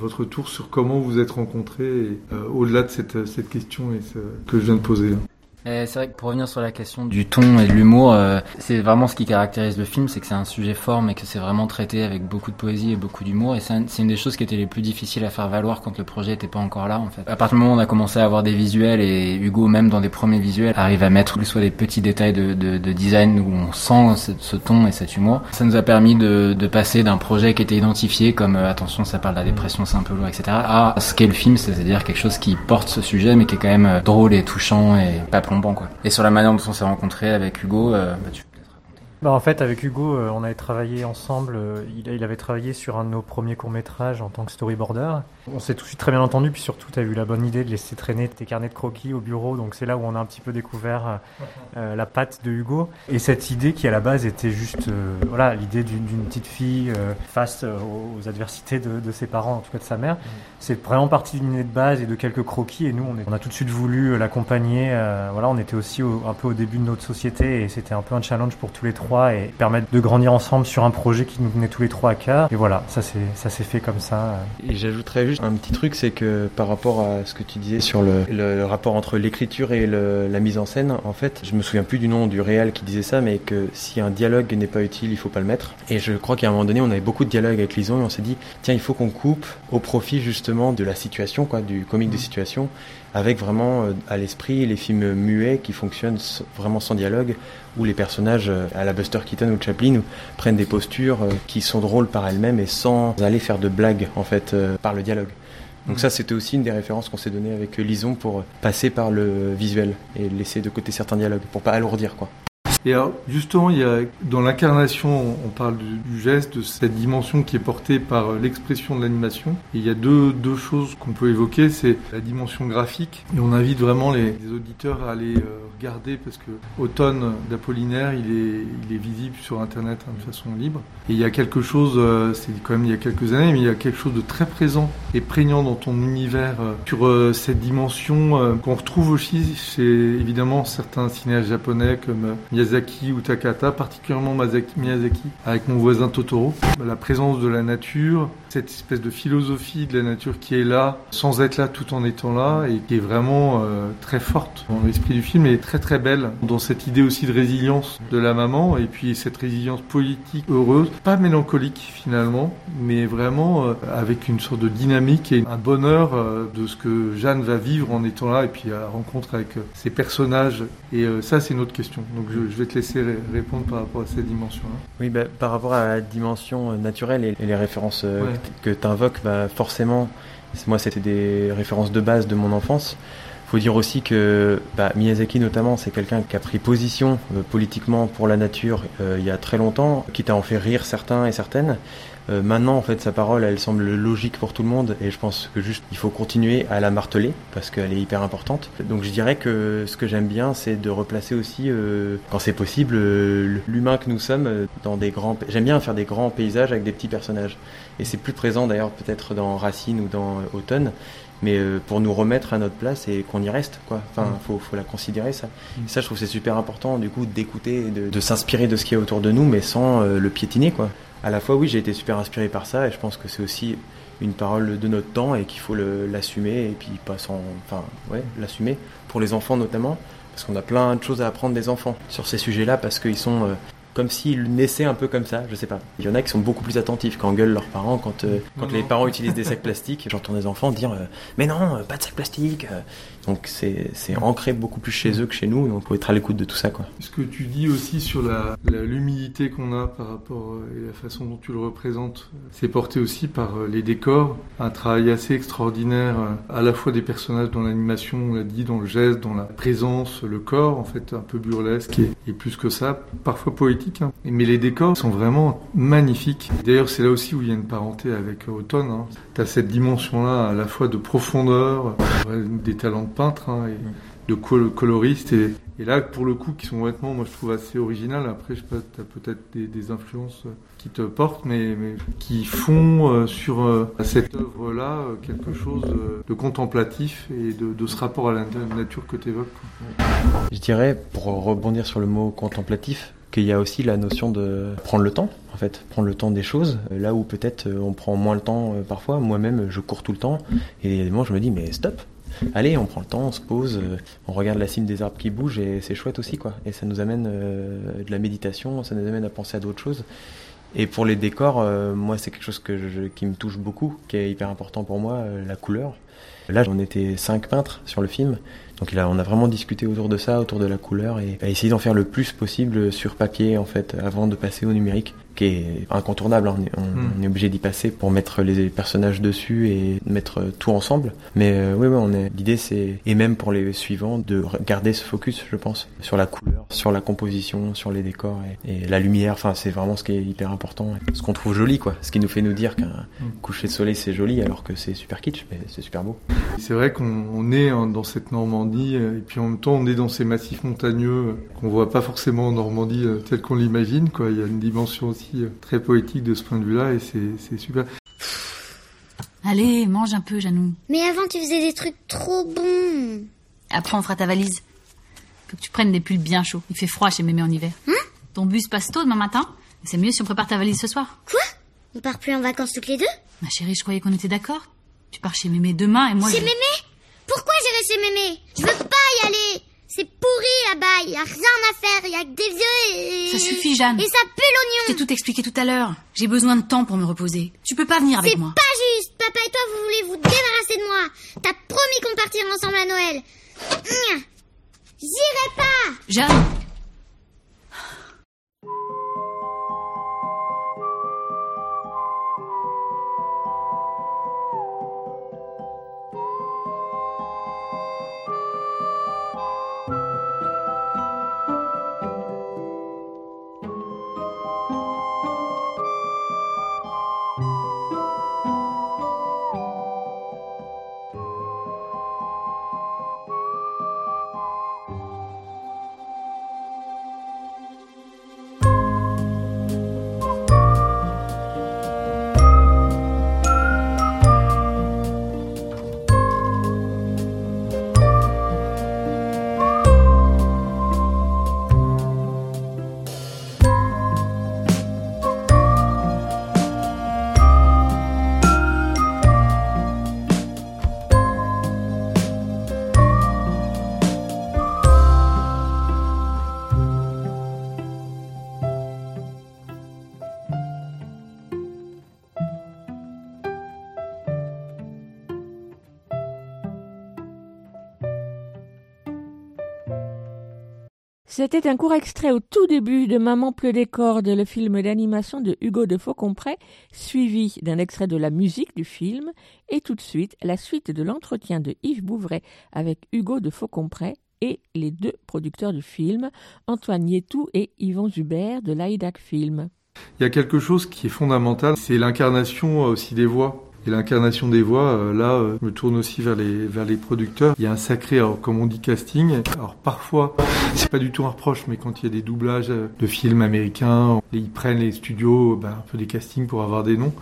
votre tour sur comment vous êtes rencontrés, euh, au-delà de cette, cette question et ce- que je viens de poser. hein. C'est vrai que pour revenir sur la question du ton et de l'humour, euh, c'est vraiment ce qui caractérise le film, c'est que c'est un sujet fort, mais que c'est vraiment traité avec beaucoup de poésie et beaucoup d'humour. Et c'est un- c'est une des choses qui était les plus difficiles à faire valoir quand le projet était pas encore là, en fait. À partir du moment où on a commencé à avoir des visuels, et Hugo, même dans des premiers visuels, arrive à mettre soit des petits détails de, de, de design où on sent ce, ce ton et cet humour, ça nous a permis de, de passer d'un projet qui était identifié comme euh, attention, ça parle de la dépression, c'est un peu lourd, etc., à ce qu'est le film, c'est-à-dire quelque chose qui porte ce sujet, mais qui est quand même euh, drôle et touchant et pas Et sur la manière dont on s'est rencontrés avec Hugo, euh, bah, tu Bah, en fait, avec Hugo, euh, on avait travaillé ensemble. euh, il, il avait travaillé sur un de nos premiers courts-métrages en tant que storyboarder. On s'est tout de suite très bien entendu, puis surtout, tu as eu la bonne idée de laisser traîner tes carnets de croquis au bureau. Donc, c'est là où on a un petit peu découvert euh, euh, la patte de Hugo. Et cette idée qui, à la base, était juste euh, voilà, l'idée d'une d'une petite fille euh, face euh, aux adversités de, de ses parents, en tout cas de sa mère. C'est vraiment parti d'une idée de base et de quelques croquis. Et nous, on, est- on a tout de suite voulu euh, l'accompagner. euh, voilà, on était aussi au- un peu au début de notre société et c'était un peu un challenge pour tous les trois et permettre de grandir ensemble sur un projet qui nous venait tous les trois à cœur. Et voilà, ça s'est fait comme ça. Et j'ajouterais juste un petit truc, c'est que par rapport à ce que tu disais sur le, le- le rapport entre l'écriture et le- la mise en scène, en fait, je me souviens plus du nom du réel qui disait ça, mais que si un dialogue n'est pas utile, il faut pas le mettre. Et je crois qu'à un moment donné, on avait beaucoup de dialogues avec Lison et on s'est dit, tiens, il faut qu'on coupe au profit justement de la situation, quoi, du comique de situation, avec vraiment euh, à l'esprit les films muets qui fonctionnent vraiment sans dialogue, où les personnages euh, à la Buster Keaton ou Chaplin prennent des postures euh, qui sont drôles par elles-mêmes et sans aller faire de blagues en fait par le dialogue. Donc ça, c'était aussi une des références qu'on s'est donné avec Lison pour passer par le visuel et laisser de côté certains dialogues pour pas alourdir quoi. Et alors, justement, il y a, dans l'incarnation, on- parle du, geste, de cette dimension qui est portée par euh, l'expression de l'animation. Et il y a deux, deux choses qu'on peut évoquer, c'est la dimension graphique. Et on invite vraiment les, auditeurs à aller euh, regarder parce que Automne d'Apollinaire, il est, il est visible sur Internet hein, de façon libre. Et il y a quelque chose, euh, c'est quand même il y a quelques années, mais il y a quelque chose de très présent et prégnant dans ton univers sur cette dimension qu'on retrouve aussi chez évidemment certains cinéastes japonais comme Miyazaki ou Takata, particulièrement Miyazaki, avec mon voisin Totoro. La présence de la nature, cette espèce de philosophie de la nature qui est là, sans être là tout en étant là, et qui est vraiment euh, très forte dans l'esprit du film et très très belle dans cette idée aussi de résilience de la maman, et puis cette résilience politique heureuse, pas mélancolique finalement, mais vraiment euh, avec une sorte de dynamique et un bonheur euh, de ce que Jeanne va vivre en étant là, et puis à la rencontre avec ses personnages. Et ça, c'est une autre question. Donc je, je vais te laisser ré- répondre par rapport à cette dimension-là. Oui, bah, par rapport à la dimension naturelle et, et les références Ouais. Que tu invoques, bah, forcément, moi c'était des références de base de mon enfance. faut dire aussi que bah, Miyazaki notamment, c'est quelqu'un qui a pris position euh, politiquement pour la nature euh, il y a très longtemps, quitte à en faire rire certains et certaines. Euh, maintenant, en fait, sa parole, elle semble logique pour tout le monde et je pense que juste il faut continuer à la marteler parce qu'elle est hyper importante. Donc je dirais que ce que j'aime bien, c'est de replacer aussi, quand c'est possible, l'humain que nous sommes dans des grands. J'aime bien faire des grands paysages avec des petits personnages et c'est plus présent d'ailleurs peut-être dans Racine ou dans euh, Automne. Mais euh, pour nous remettre à notre place et qu'on y reste, quoi. Enfin, Mm. faut, faut la considérer ça. Et ça, je trouve c'est super important, du coup, d'écouter, de, de s'inspirer de ce qui est autour de nous, mais sans euh, le piétiner, quoi. À la fois, oui, j'ai été super inspiré par ça, et je pense que c'est aussi une parole de notre temps et qu'il faut l'assumer et puis pas sans, enfin, ouais, l'assumer pour les enfants notamment, parce qu'on a plein de choses à apprendre des enfants sur ces sujets-là, parce qu'ils sont euh, comme s'ils naissaient un peu comme ça, je sais pas. Il y en a qui sont beaucoup plus attentifs quand gueulent leurs parents, quand, euh, quand Non, les non. parents utilisent des sacs plastiques. J'entends des enfants dire euh, Mais non, euh, pas de sacs plastiques. Donc c'est ancré beaucoup plus chez eux que chez nous, donc faut être à l'écoute de tout ça, quoi. Ce que tu dis aussi sur la la- l'humilité qu'on a par rapport euh, et la façon dont tu le représentes, c'est porté aussi par euh, les décors, un travail assez extraordinaire, euh, à la fois des personnages dans l'animation, on l'a dit, dans le geste, dans la présence, le corps, en fait, un peu burlesque et, plus que ça, parfois poétique. hein. Mais les décors sont vraiment magnifiques. D'ailleurs, c'est là aussi où il y a une parenté avec Automne. Hein. Tu as cette dimension-là à la fois de profondeur, des talents de peintre hein, et de col- et, là pour le coup qui sont vraiment moi je trouve assez original après je sais pas t'as peut-être des, influences euh, qui te portent mais, qui font euh, sur euh, cette œuvre là quelque chose de contemplatif et de, ce rapport à la na- nature que tu évoques Je dirais, pour rebondir sur le mot contemplatif, qu'il y a aussi la notion de prendre le temps, en fait, prendre le temps des choses, là où peut-être on prend moins le temps parfois. Moi-même, je cours tout le temps, et moi je me dis, mais stop Allez, on prend le temps, on se pose, euh, on regarde la cime des arbres qui bougent, et c'est chouette aussi, quoi. Et ça nous amène euh, de la méditation, ça nous amène à penser à d'autres choses. Et pour les décors, euh, moi, c'est quelque chose qui me touche beaucoup, qui est hyper important pour moi, la couleur. Là, on était cinq peintres sur le film, donc là, on a vraiment discuté autour de ça, autour de la couleur, et à essayer d'en faire le plus possible sur papier, en fait, avant de passer au numérique, qui est incontournable. hein. On est, on- Mm. on est obligé d'y passer pour mettre les personnages dessus et mettre tout ensemble. Mais euh, oui, oui, on est. L'idée, c'est et même pour les suivants de garder ce focus, je pense, sur la couleur, sur la composition, sur les décors et, et la lumière. Enfin, c'est vraiment ce qui est hyper important, ce qu'on trouve joli, quoi. Ce qui nous fait nous dire qu'un coucher de soleil c'est joli, alors que c'est super kitsch, mais c'est super beau. c'est vrai qu'on on est hein, dans cette Normandie euh, et puis en même temps on est dans ces massifs montagneux qu'on voit pas forcément en Normandie euh, tel qu'on l'imagine quoi il y a une dimension aussi euh, très poétique de ce point de vue là et c'est c'est super Allez, mange un peu, Janou. Mais avant, tu faisais des trucs trop bons. Après, on fera ta valise. Faut que tu prennes des pulls bien chauds. Il fait froid chez mémé en hiver. Hein Ton bus passe tôt demain matin. C'est mieux si on prépare ta valise ce soir. Quoi On part plus en vacances toutes les deux Ma chérie, je croyais qu'on était d'accord. Tu pars chez mémé demain et moi... Chez je- mémé Pourquoi j'irai chez mémé? Je veux pas y aller C'est pourri là-bas, y a rien à faire, y a que des vieux et... Ça suffit, Jeanne. Et ça pue l'oignon Je t'ai tout expliqué tout à l'heure. J'ai besoin de temps pour me reposer. Tu peux pas venir avec C'est moi. pas juste Papa et toi, vous voulez vous débarrasser de moi T'as promis qu'on partirait ensemble à Noël. J'irai pas Jeanne C'était un court extrait au tout début de Maman pleut des le film d'animation de Hugo de Faucompré, suivi d'un extrait de la musique du film, et tout de suite la suite de l'entretien de Yves Bouvray avec Hugo de Faucompré et les deux producteurs du film, Antoine Nietou et Yvon Zubert de l'AIDAC Film. Il y a quelque chose qui est fondamental, c'est l'incarnation aussi des voix. Et l'incarnation des voix, euh, là, euh, je me tourne aussi vers les, vers les producteurs. Il y a un sacré, comme on dit, casting. Alors parfois, c'est pas du tout un reproche, mais quand il y a des doublages de films américains, ils prennent les studios ben, un peu des castings pour avoir des noms.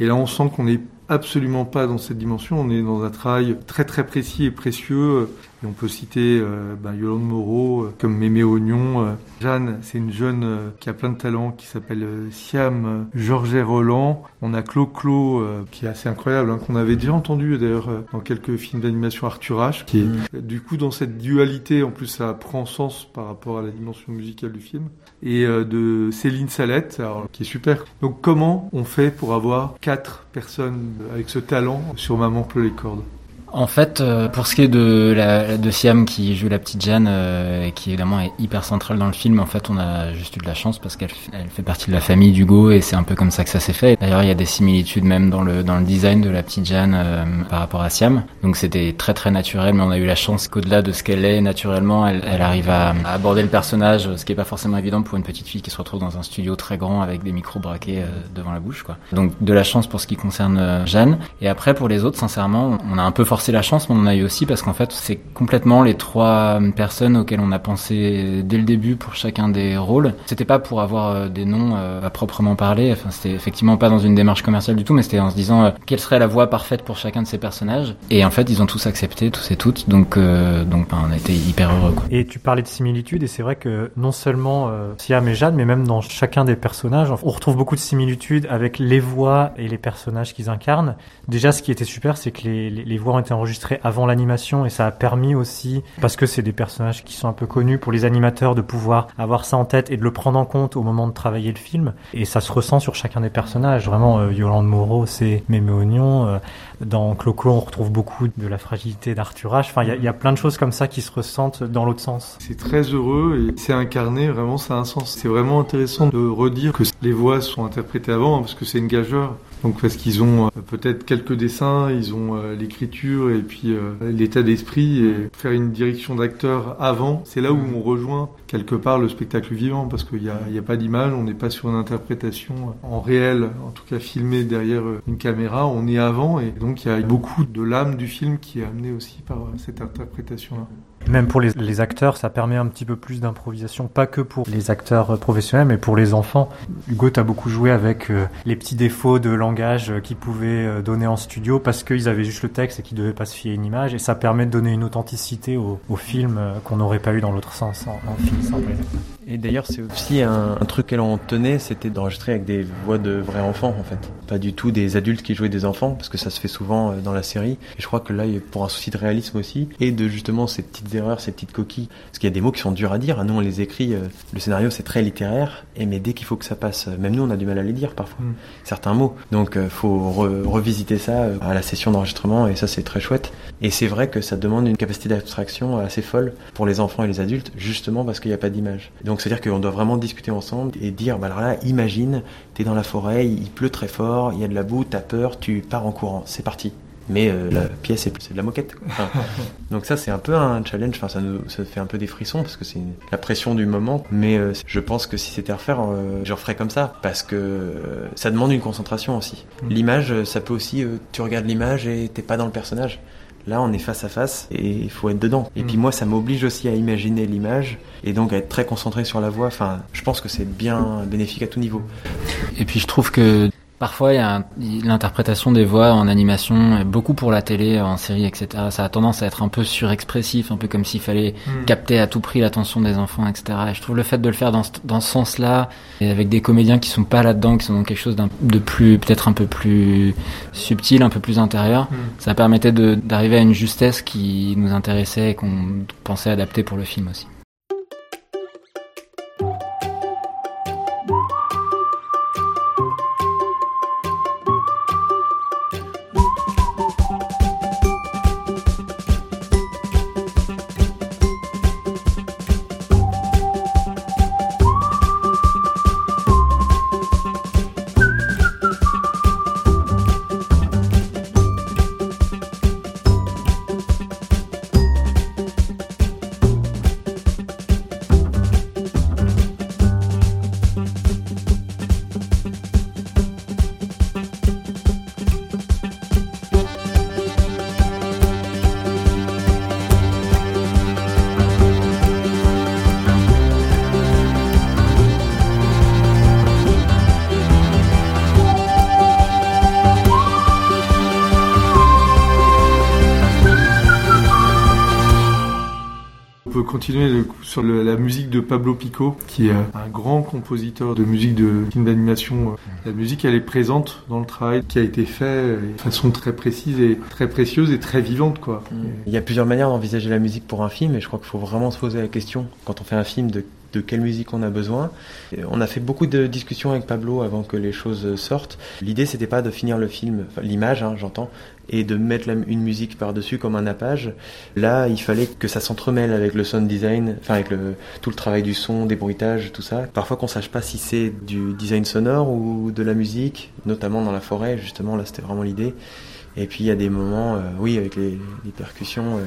Et là, on sent qu'on n'est absolument pas dans cette dimension. On est dans un travail très très précis et précieux et on peut citer euh, ben, Yolande Moreau euh, comme Mémé Oignon. Euh. Jeanne, c'est une jeune qui a plein de talents, qui s'appelle Siam Georget Roland. On a Clo Clo, qui est assez incroyable, hein, qu'on avait déjà entendu d'ailleurs dans quelques films d'animation Arthur H, qui est mm. du coup dans cette dualité, en plus ça prend sens par rapport à la dimension musicale du film. Et de Céline Salette, qui est super. Donc comment on fait pour avoir quatre personnes avec ce talent sur Maman pleut les cordes? En fait, euh, pour ce qui est de, la, de Siam qui joue la petite Jeanne, euh, qui évidemment est hyper centrale dans le film, en fait, on a juste eu de la chance parce qu'elle elle fait partie de la famille d'Hugo et c'est un peu comme ça que ça s'est fait. D'ailleurs, il y a des similitudes même dans le dans le design de la petite Jeanne euh, par rapport à Siam. Donc c'était très très naturel, mais on a eu la chance qu'au-delà de ce qu'elle est naturellement, elle, elle arrive à, aborder le personnage, ce qui est pas forcément évident pour une petite fille qui se retrouve dans un studio très grand avec des micros braqués devant la bouche, quoi. Donc de la chance pour ce qui concerne Jeanne. Et après pour les autres, sincèrement, on a un peu forcé c'est la chance, mais on en a eu aussi parce qu'en fait, c'est complètement les trois personnes auxquelles on a pensé dès le début pour chacun des rôles. C'était pas pour avoir euh, des noms euh, à proprement parler. Enfin, c'était effectivement pas dans une démarche commerciale du tout, mais c'était en se disant euh, quelle serait la voix parfaite pour chacun de ces personnages. Et en fait, ils ont tous accepté, tous et toutes. Donc, donc, ben, on a été hyper heureux. Et tu parlais de similitudes, et c'est vrai que non seulement Siam et Jade, mais même dans chacun des personnages, on retrouve beaucoup de similitudes avec les voix et les personnages qu'ils incarnent. Déjà, ce qui était super, c'est que les, les voix ont été enregistré avant l'animation et ça a permis aussi, parce que c'est des personnages qui sont un peu connus pour les animateurs, de pouvoir avoir ça en tête et de le prendre en compte au moment de travailler le film. Et ça se ressent sur chacun des personnages. Vraiment, euh, Yolande Moreau, c'est Mémé Oignon. Euh, dans Clo-Clo, on retrouve beaucoup de la fragilité d'Arthur H. Enfin, il y, y, a plein de choses comme ça qui se ressentent dans l'autre sens. C'est très heureux et c'est incarné, vraiment, ça a un sens. C'est vraiment intéressant de redire que les voix sont interprétées avant, parce que c'est une gageure. Donc parce qu'ils ont euh, peut-être quelques dessins, ils ont euh, l'écriture et puis euh, l'état d'esprit et faire une direction d'acteur avant, c'est là où on rejoint quelque part le spectacle vivant parce qu'il n'y a, a, pas d'image, on n'est pas sur une interprétation en réel, en tout cas filmée derrière une caméra, on est avant et donc il y a beaucoup de l'âme du film qui est amenée aussi par cette interprétation-là. Même pour les, les, acteurs, ça permet un petit peu plus d'improvisation, pas que pour les acteurs professionnels, mais pour les enfants. Hugo, tu as beaucoup joué avec euh, les petits défauts de langage euh, qu'ils pouvaient euh, donner en studio parce qu'ils avaient juste le texte et qu'ils devaient pas se fier à une image, et ça permet de donner une authenticité au, au film qu'on n'aurait pas eu dans l'autre sens en, film simple. Et d'ailleurs, c'est aussi un, un truc qu'elle en tenait, c'était d'enregistrer avec des voix de vrais enfants, en fait. Pas du tout des adultes qui jouaient des enfants, parce que ça se fait souvent dans la série. Et je crois que là, pour un souci de réalisme aussi, et de justement ces petites erreurs, ces petites coquilles. Parce qu'il y a des mots qui sont durs à dire. Nous, on les écrit. Euh, le scénario, c'est très littéraire. Et mais dès qu'il faut que ça passe, euh, même nous, on a du mal à les dire parfois. Mm. Certains mots. Donc, euh, faut re revisiter ça à la session d'enregistrement. Et ça, c'est très chouette. Et c'est vrai que ça demande une capacité d'abstraction assez folle pour les enfants et les adultes, justement parce qu'il n'y a pas d'image. Donc, c'est-à-dire qu'on doit vraiment discuter ensemble et dire, bah alors là, imagine, t'es dans la forêt, il pleut très fort, il y a de la boue, t'as peur, tu pars en courant. C'est parti mais euh, la pièce c'est de la moquette. Enfin, donc ça c'est un peu un challenge, enfin ça nous ça fait un peu des frissons parce que c'est la pression du moment, mais euh, je pense que si c'était à refaire, euh, je referais comme ça parce que euh, ça demande une concentration aussi. Mm. L'image, ça peut aussi, tu regardes l'image et t'es pas dans le personnage. Là, on est face à face et il faut être dedans. Et mm. puis moi, ça m'oblige aussi à imaginer l'image et donc à être très concentré sur la voix. Enfin, je pense que c'est bien bénéfique à tout niveau. Et puis je trouve que Parfois, il y a l'interprétation des voix en animation, beaucoup pour la télé, en série, etc. Ça a tendance à être un peu surexpressif, un peu comme s'il fallait mm. capter à tout prix l'attention des enfants, etc. Et je trouve le fait de le faire dans, dans ce sens-là, et avec des comédiens qui sont pas là-dedans, qui sont dans quelque chose de plus, peut-être un peu plus subtil, un peu plus intérieur, mm. ça permettait d'arriver à une justesse qui nous intéressait et qu'on pensait adapter pour le film aussi. Continuer sur la musique de Pablo Pico, qui est euh, un grand compositeur de musique de film d'animation. La musique, elle est présente dans le travail qui a été fait euh, de façon très précise et très précieuse et très vivante, quoi. Il y a plusieurs manières d'envisager la musique pour un film et je crois qu'il faut vraiment se poser la question quand on fait un film de, de quelle musique on a besoin. On a fait beaucoup de discussions avec Pablo avant que les choses sortent. L'idée c'était pas de finir le film, l'image hein, j'entends, et de mettre une musique par-dessus comme un nappage. Là il fallait que ça s'entremêle avec le sound design, enfin avec le, tout le travail du son, des bruitages, tout ça. Parfois qu'on sache pas si c'est du design sonore ou de la musique, notamment dans la forêt justement là c'était vraiment l'idée. Et puis il y a des moments, euh, oui, avec les, percussions euh,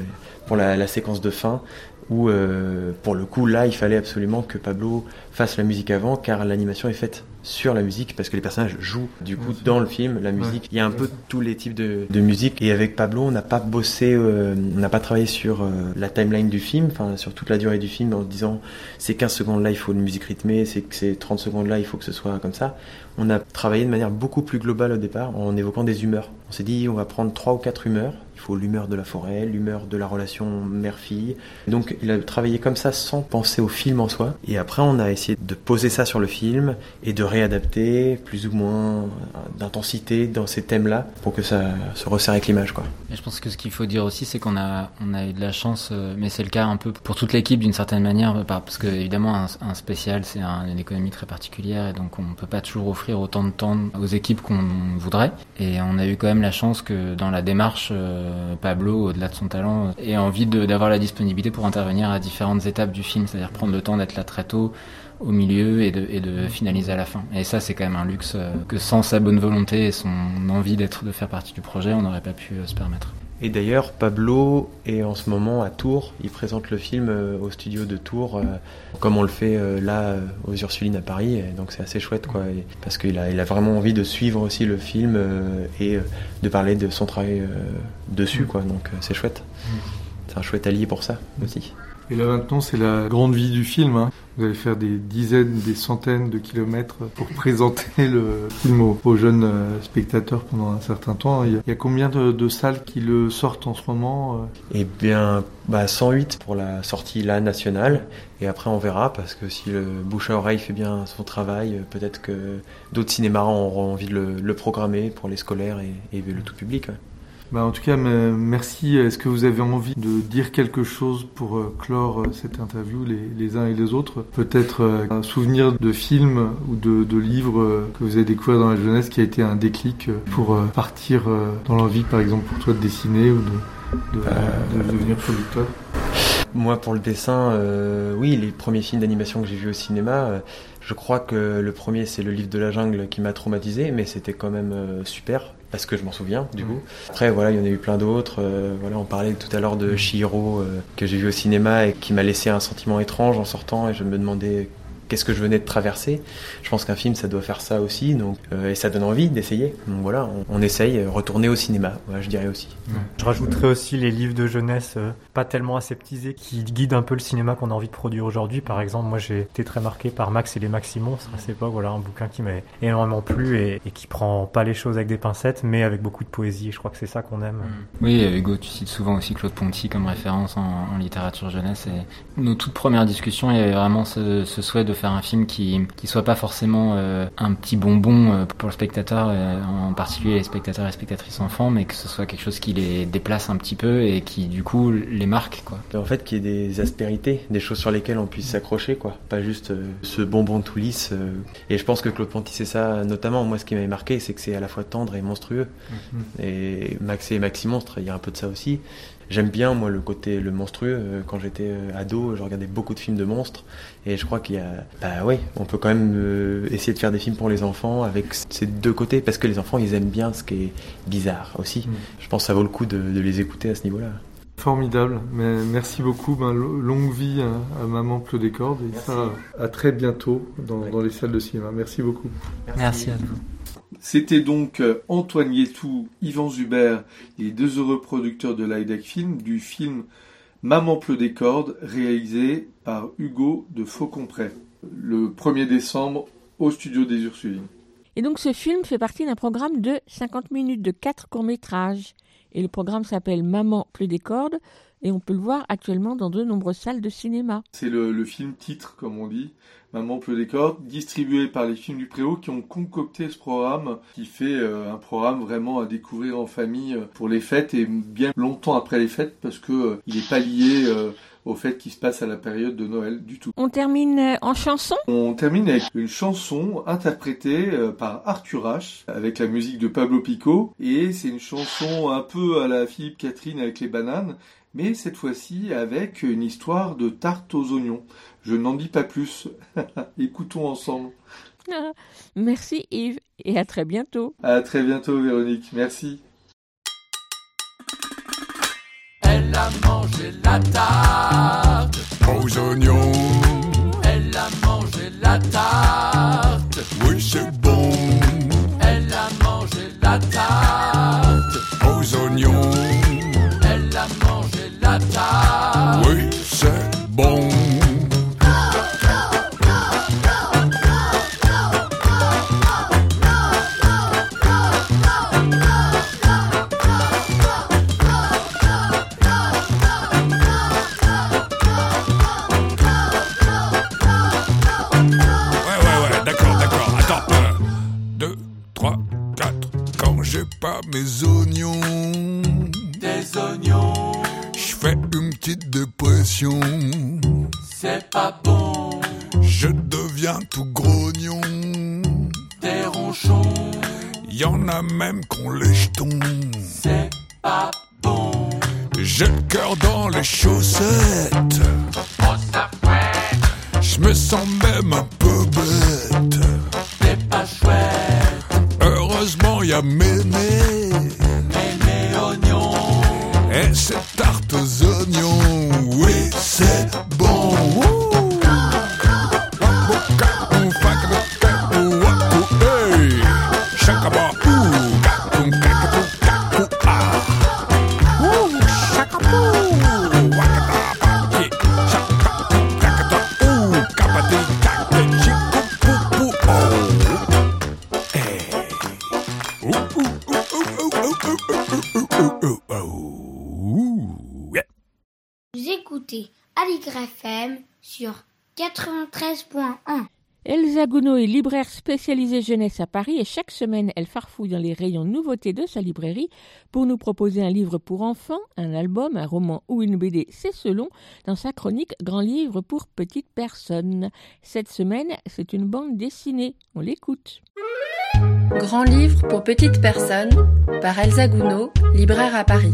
pour la séquence de fin, où euh, pour le coup là, il fallait absolument que Pablo fasse la musique avant, car l'animation est faite sur la musique, parce que les personnages jouent du coup dans le film la musique. Il y a un peu tous les types de, de musique. Et avec Pablo, on n'a pas bossé, euh, on n'a pas travaillé sur euh, la timeline du film, enfin sur toute la durée du film, en se disant ces 15 secondes là, il faut une musique rythmée, c'est ces 30 secondes là, il faut que ce soit comme ça. On a travaillé de manière beaucoup plus globale au départ, en évoquant des humeurs. On s'est dit, on va prendre trois ou quatre humeurs. L'humeur de la forêt, l'humeur de la relation mère-fille. Donc, il a travaillé comme ça sans penser au film en soi. Et après, on a essayé de poser ça sur le film et de réadapter plus ou moins d'intensité dans ces thèmes-là pour que ça se resserre avec l'image, je pense que ce qu'il faut dire aussi, c'est qu'on a, eu de la chance, euh, mais c'est le cas un peu pour toute l'équipe d'une certaine manière, euh, par- parce que évidemment un, spécial, c'est un- une économie très particulière, et donc on peut pas toujours offrir autant de temps aux équipes qu'on voudrait. Et on a eu quand même la chance que dans la démarche, euh, Pablo, au-delà de son talent, euh, ait envie d'avoir la disponibilité pour intervenir à différentes étapes du film, c'est-à-dire prendre le temps d'être là très tôt, au milieu et de, et de finaliser à la fin. Et ça, c'est quand même un luxe euh, que sans sa bonne volonté et son envie d'être, de faire partie du projet, on n'aurait pas pu euh, se permettre. Et d'ailleurs, Pablo est en ce moment à Tours. Il présente le film euh, au studio de Tours, euh, comme on le fait euh, là aux Ursulines à Paris. Et donc c'est assez chouette, quoi. Et- parce qu'il a, il a vraiment envie de suivre aussi le film et de parler de son travail dessus, quoi. Donc c'est chouette. C'est un chouette allié pour ça aussi. Et là maintenant, c'est la grande vie du film. hein. Vous allez faire des dizaines, des centaines de kilomètres pour présenter le film aux, jeunes euh, spectateurs pendant un certain temps. Il y a, combien de, salles qui le sortent en ce moment euh? Eh bien, bah 108 pour la sortie là nationale. Et après, on verra parce que si le bouche à oreille fait bien son travail, euh, peut-être que d'autres cinémas auront envie de le, programmer pour les scolaires et, le tout public. Bah, en tout cas, me- merci. Est-ce que vous avez envie de dire quelque chose pour euh, clore euh, cette interview, les, les uns et les autres? Peut-être euh, un souvenir de film ou de, de livre que vous avez découvert dans la jeunesse qui a été un déclic pour partir dans l'envie, par exemple, pour toi de dessiner ou de, de, de devenir producteur? Moi, pour le dessin, euh, oui, les premiers films d'animation que j'ai vus au cinéma, euh, je crois que le premier, c'est le livre de la jungle qui m'a traumatisé, mais c'était quand même euh, super parce que je m'en souviens du coup. Après, voilà, il y en a eu plein d'autres. euh, voilà, on parlait tout à l'heure de Chihiro euh, que j'ai vu au cinéma et qui m'a laissé un sentiment étrange en sortant et je me demandais qu'est-ce que je venais de traverser. Je pense qu'un film, ça doit faire ça aussi, donc euh, et ça donne envie d'essayer. Donc voilà, on, on essaye, euh, retourner au cinéma. Voilà, je dirais aussi. Je rajouterais aussi les livres de jeunesse euh, pas tellement aseptisés qui guident un peu le cinéma qu'on a envie de produire aujourd'hui. Par exemple, moi j'ai été très marqué par Max et les Maximonstres à cette époque. Voilà un bouquin qui m'a énormément plu et, et qui prend pas les choses avec des pincettes mais avec beaucoup de poésie. Je crois que c'est ça qu'on aime. Oui, euh, Hugo, tu cites souvent aussi Claude Ponty comme référence en, en littérature jeunesse. Et nos toutes premières discussions, il y avait vraiment ce, ce souhait de faire un film qui qui soit pas forcément euh, un petit bonbon euh, pour le spectateur, euh, en particulier les spectateurs et spectatrices enfants, mais que ce soit quelque chose qui les déplace un petit peu et qui du coup les marque, quoi. En fait, qu'il y ait des aspérités, des choses sur lesquelles on puisse s'accrocher, quoi. Pas juste ce bonbon tout lisse. Et je pense que Claude Ponty, c'est ça, notamment. Moi, ce qui m'avait marqué, c'est que c'est à la fois tendre et monstrueux. Et Max et Maxi Monstre, il y a un peu de ça aussi. J'aime bien, moi, le côté le monstrueux. Euh, Quand j'étais euh, ado, je regardais beaucoup de films de monstres. Et je crois qu'il y a. Bah ouais, on peut quand même euh, essayer de faire des films pour les enfants avec ces deux côtés. Parce que les enfants, ils aiment bien ce qui est bizarre aussi. Je pense que ça vaut le coup de, de les écouter à ce niveau-là. Formidable, mais merci beaucoup. Ben, lo- longue vie à, à Maman Pleut des Cordes et ça à très bientôt dans, dans les salles de cinéma. Merci beaucoup. Merci à vous. C'était donc euh, Antoine Yetou, Yvan Zuber, les deux heureux producteurs de l'IDEC Film du film Maman Pleut des Cordes, réalisé par Hugo de Faucompré, le 1er décembre au studio des Ursulines. Et donc ce film fait partie d'un programme de 50 minutes de quatre courts-métrages. Et le programme s'appelle Maman plus des cordes et on peut le voir actuellement dans de nombreuses salles de cinéma. C'est le, le film titre, comme on dit, Maman pleut des cordes, distribué par les films du Préau qui ont concocté ce programme, qui fait euh, un programme vraiment à découvrir en famille euh, pour les fêtes et bien longtemps après les fêtes parce que euh, il n'est pas lié au fait qui se passe à la période de Noël du tout. On termine en chanson? On termine avec une chanson interprétée par Arthur H avec la musique de Pablo Pico et c'est une chanson un peu à la Philippe Catherine avec les bananes mais cette fois-ci avec une histoire de tarte aux oignons. Je n'en dis pas plus. Écoutons ensemble. Ah, Merci Yves et à très bientôt. À très bientôt Véronique. Merci. Elle a mangé la tarte Aux oignons, Elle a mangé la tarte oui c'est bon. Elle a mangé la tarte Aux oignons, oui c'est bon. Tout grognon. Des ronchons Y en a même qu'on les jetons. C'est pas bon J'ai le cœur dans les chaussettes. Oh Je me sens même un peu bête. C'est pas chouette Heureusement, y a Méné. Spécialisée jeunesse à Paris et chaque semaine elle farfouille dans les rayons nouveautés de sa librairie pour nous proposer un livre pour enfants, un album, un roman ou une BD, c'est selon, dans sa chronique Grand livre pour petites personnes. Cette semaine, c'est une bande dessinée. On l'écoute. Grand livre pour petites personnes par Elsa Gounod, libraire à Paris.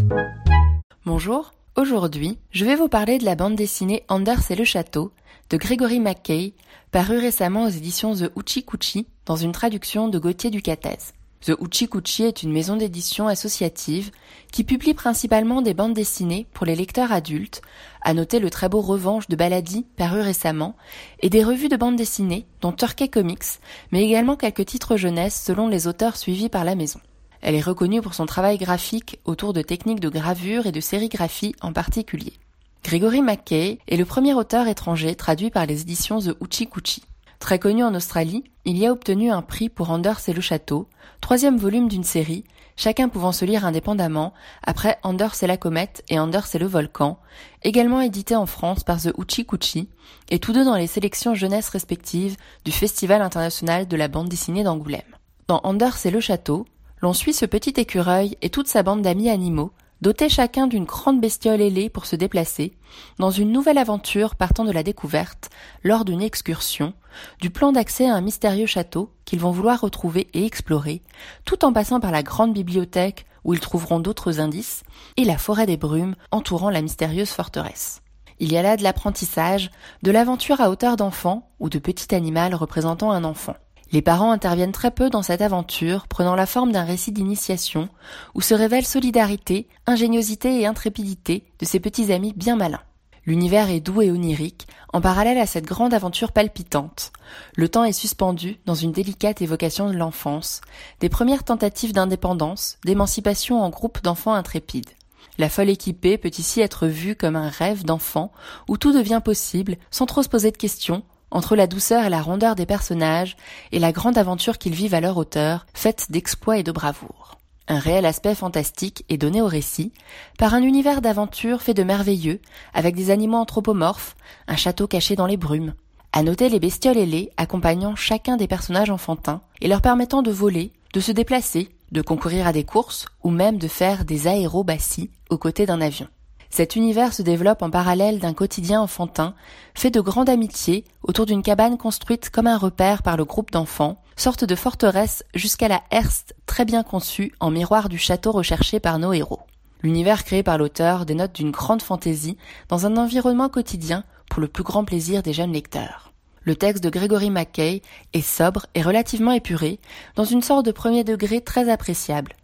Bonjour, aujourd'hui je vais vous parler de la bande dessinée Anders et le château de Grégory McKay, paru récemment aux éditions The Uchi dans une traduction de Gauthier Ducatez. The Uchi est une maison d'édition associative qui publie principalement des bandes dessinées pour les lecteurs adultes, à noter le très beau Revanche de Baladi paru récemment, et des revues de bandes dessinées dont Turkey Comics, mais également quelques titres jeunesse selon les auteurs suivis par la maison. Elle est reconnue pour son travail graphique autour de techniques de gravure et de sérigraphie en particulier. Gregory McKay est le premier auteur étranger traduit par les éditions The Uchi. Très connu en Australie, il y a obtenu un prix pour Anders et le château, troisième volume d'une série, chacun pouvant se lire indépendamment, après Anders et la comète et Anders et le volcan, également édité en France par The Uchi et tous deux dans les sélections jeunesse respectives du Festival international de la bande dessinée d'Angoulême. Dans Anders et le château, l'on suit ce petit écureuil et toute sa bande d'amis animaux, dotés chacun d'une grande bestiole ailée pour se déplacer, dans une nouvelle aventure partant de la découverte, lors d'une excursion, du plan d'accès à un mystérieux château qu'ils vont vouloir retrouver et explorer, tout en passant par la grande bibliothèque où ils trouveront d'autres indices, et la forêt des brumes entourant la mystérieuse forteresse. Il y a là de l'apprentissage, de l'aventure à hauteur d'enfant ou de petit animal représentant un enfant. Les parents interviennent très peu dans cette aventure, prenant la forme d'un récit d'initiation, où se révèlent solidarité, ingéniosité et intrépidité de ces petits amis bien malins. L'univers est doux et onirique, en parallèle à cette grande aventure palpitante. Le temps est suspendu dans une délicate évocation de l'enfance, des premières tentatives d'indépendance, d'émancipation en groupe d'enfants intrépides. La folle équipée peut ici être vue comme un rêve d'enfant où tout devient possible sans trop se poser de questions, entre la douceur et la rondeur des personnages et la grande aventure qu'ils vivent à leur hauteur, faite d'exploits et de bravoure. Un réel aspect fantastique est donné au récit par un univers d'aventure fait de merveilleux, avec des animaux anthropomorphes, un château caché dans les brumes. À noter les bestioles ailées accompagnant chacun des personnages enfantins et leur permettant de voler, de se déplacer, de concourir à des courses ou même de faire des aérobaties aux côtés d'un avion. Cet univers se développe en parallèle d'un quotidien enfantin, fait de grande amitié autour d'une cabane construite comme un repère par le groupe d'enfants, sorte de forteresse jusqu'à la herste très bien conçue en miroir du château recherché par nos héros. L'univers créé par l'auteur dénote d'une grande fantaisie dans un environnement quotidien pour le plus grand plaisir des jeunes lecteurs. Le texte de Gregory Mackay est sobre et relativement épuré, dans une sorte de premier degré très appréciable.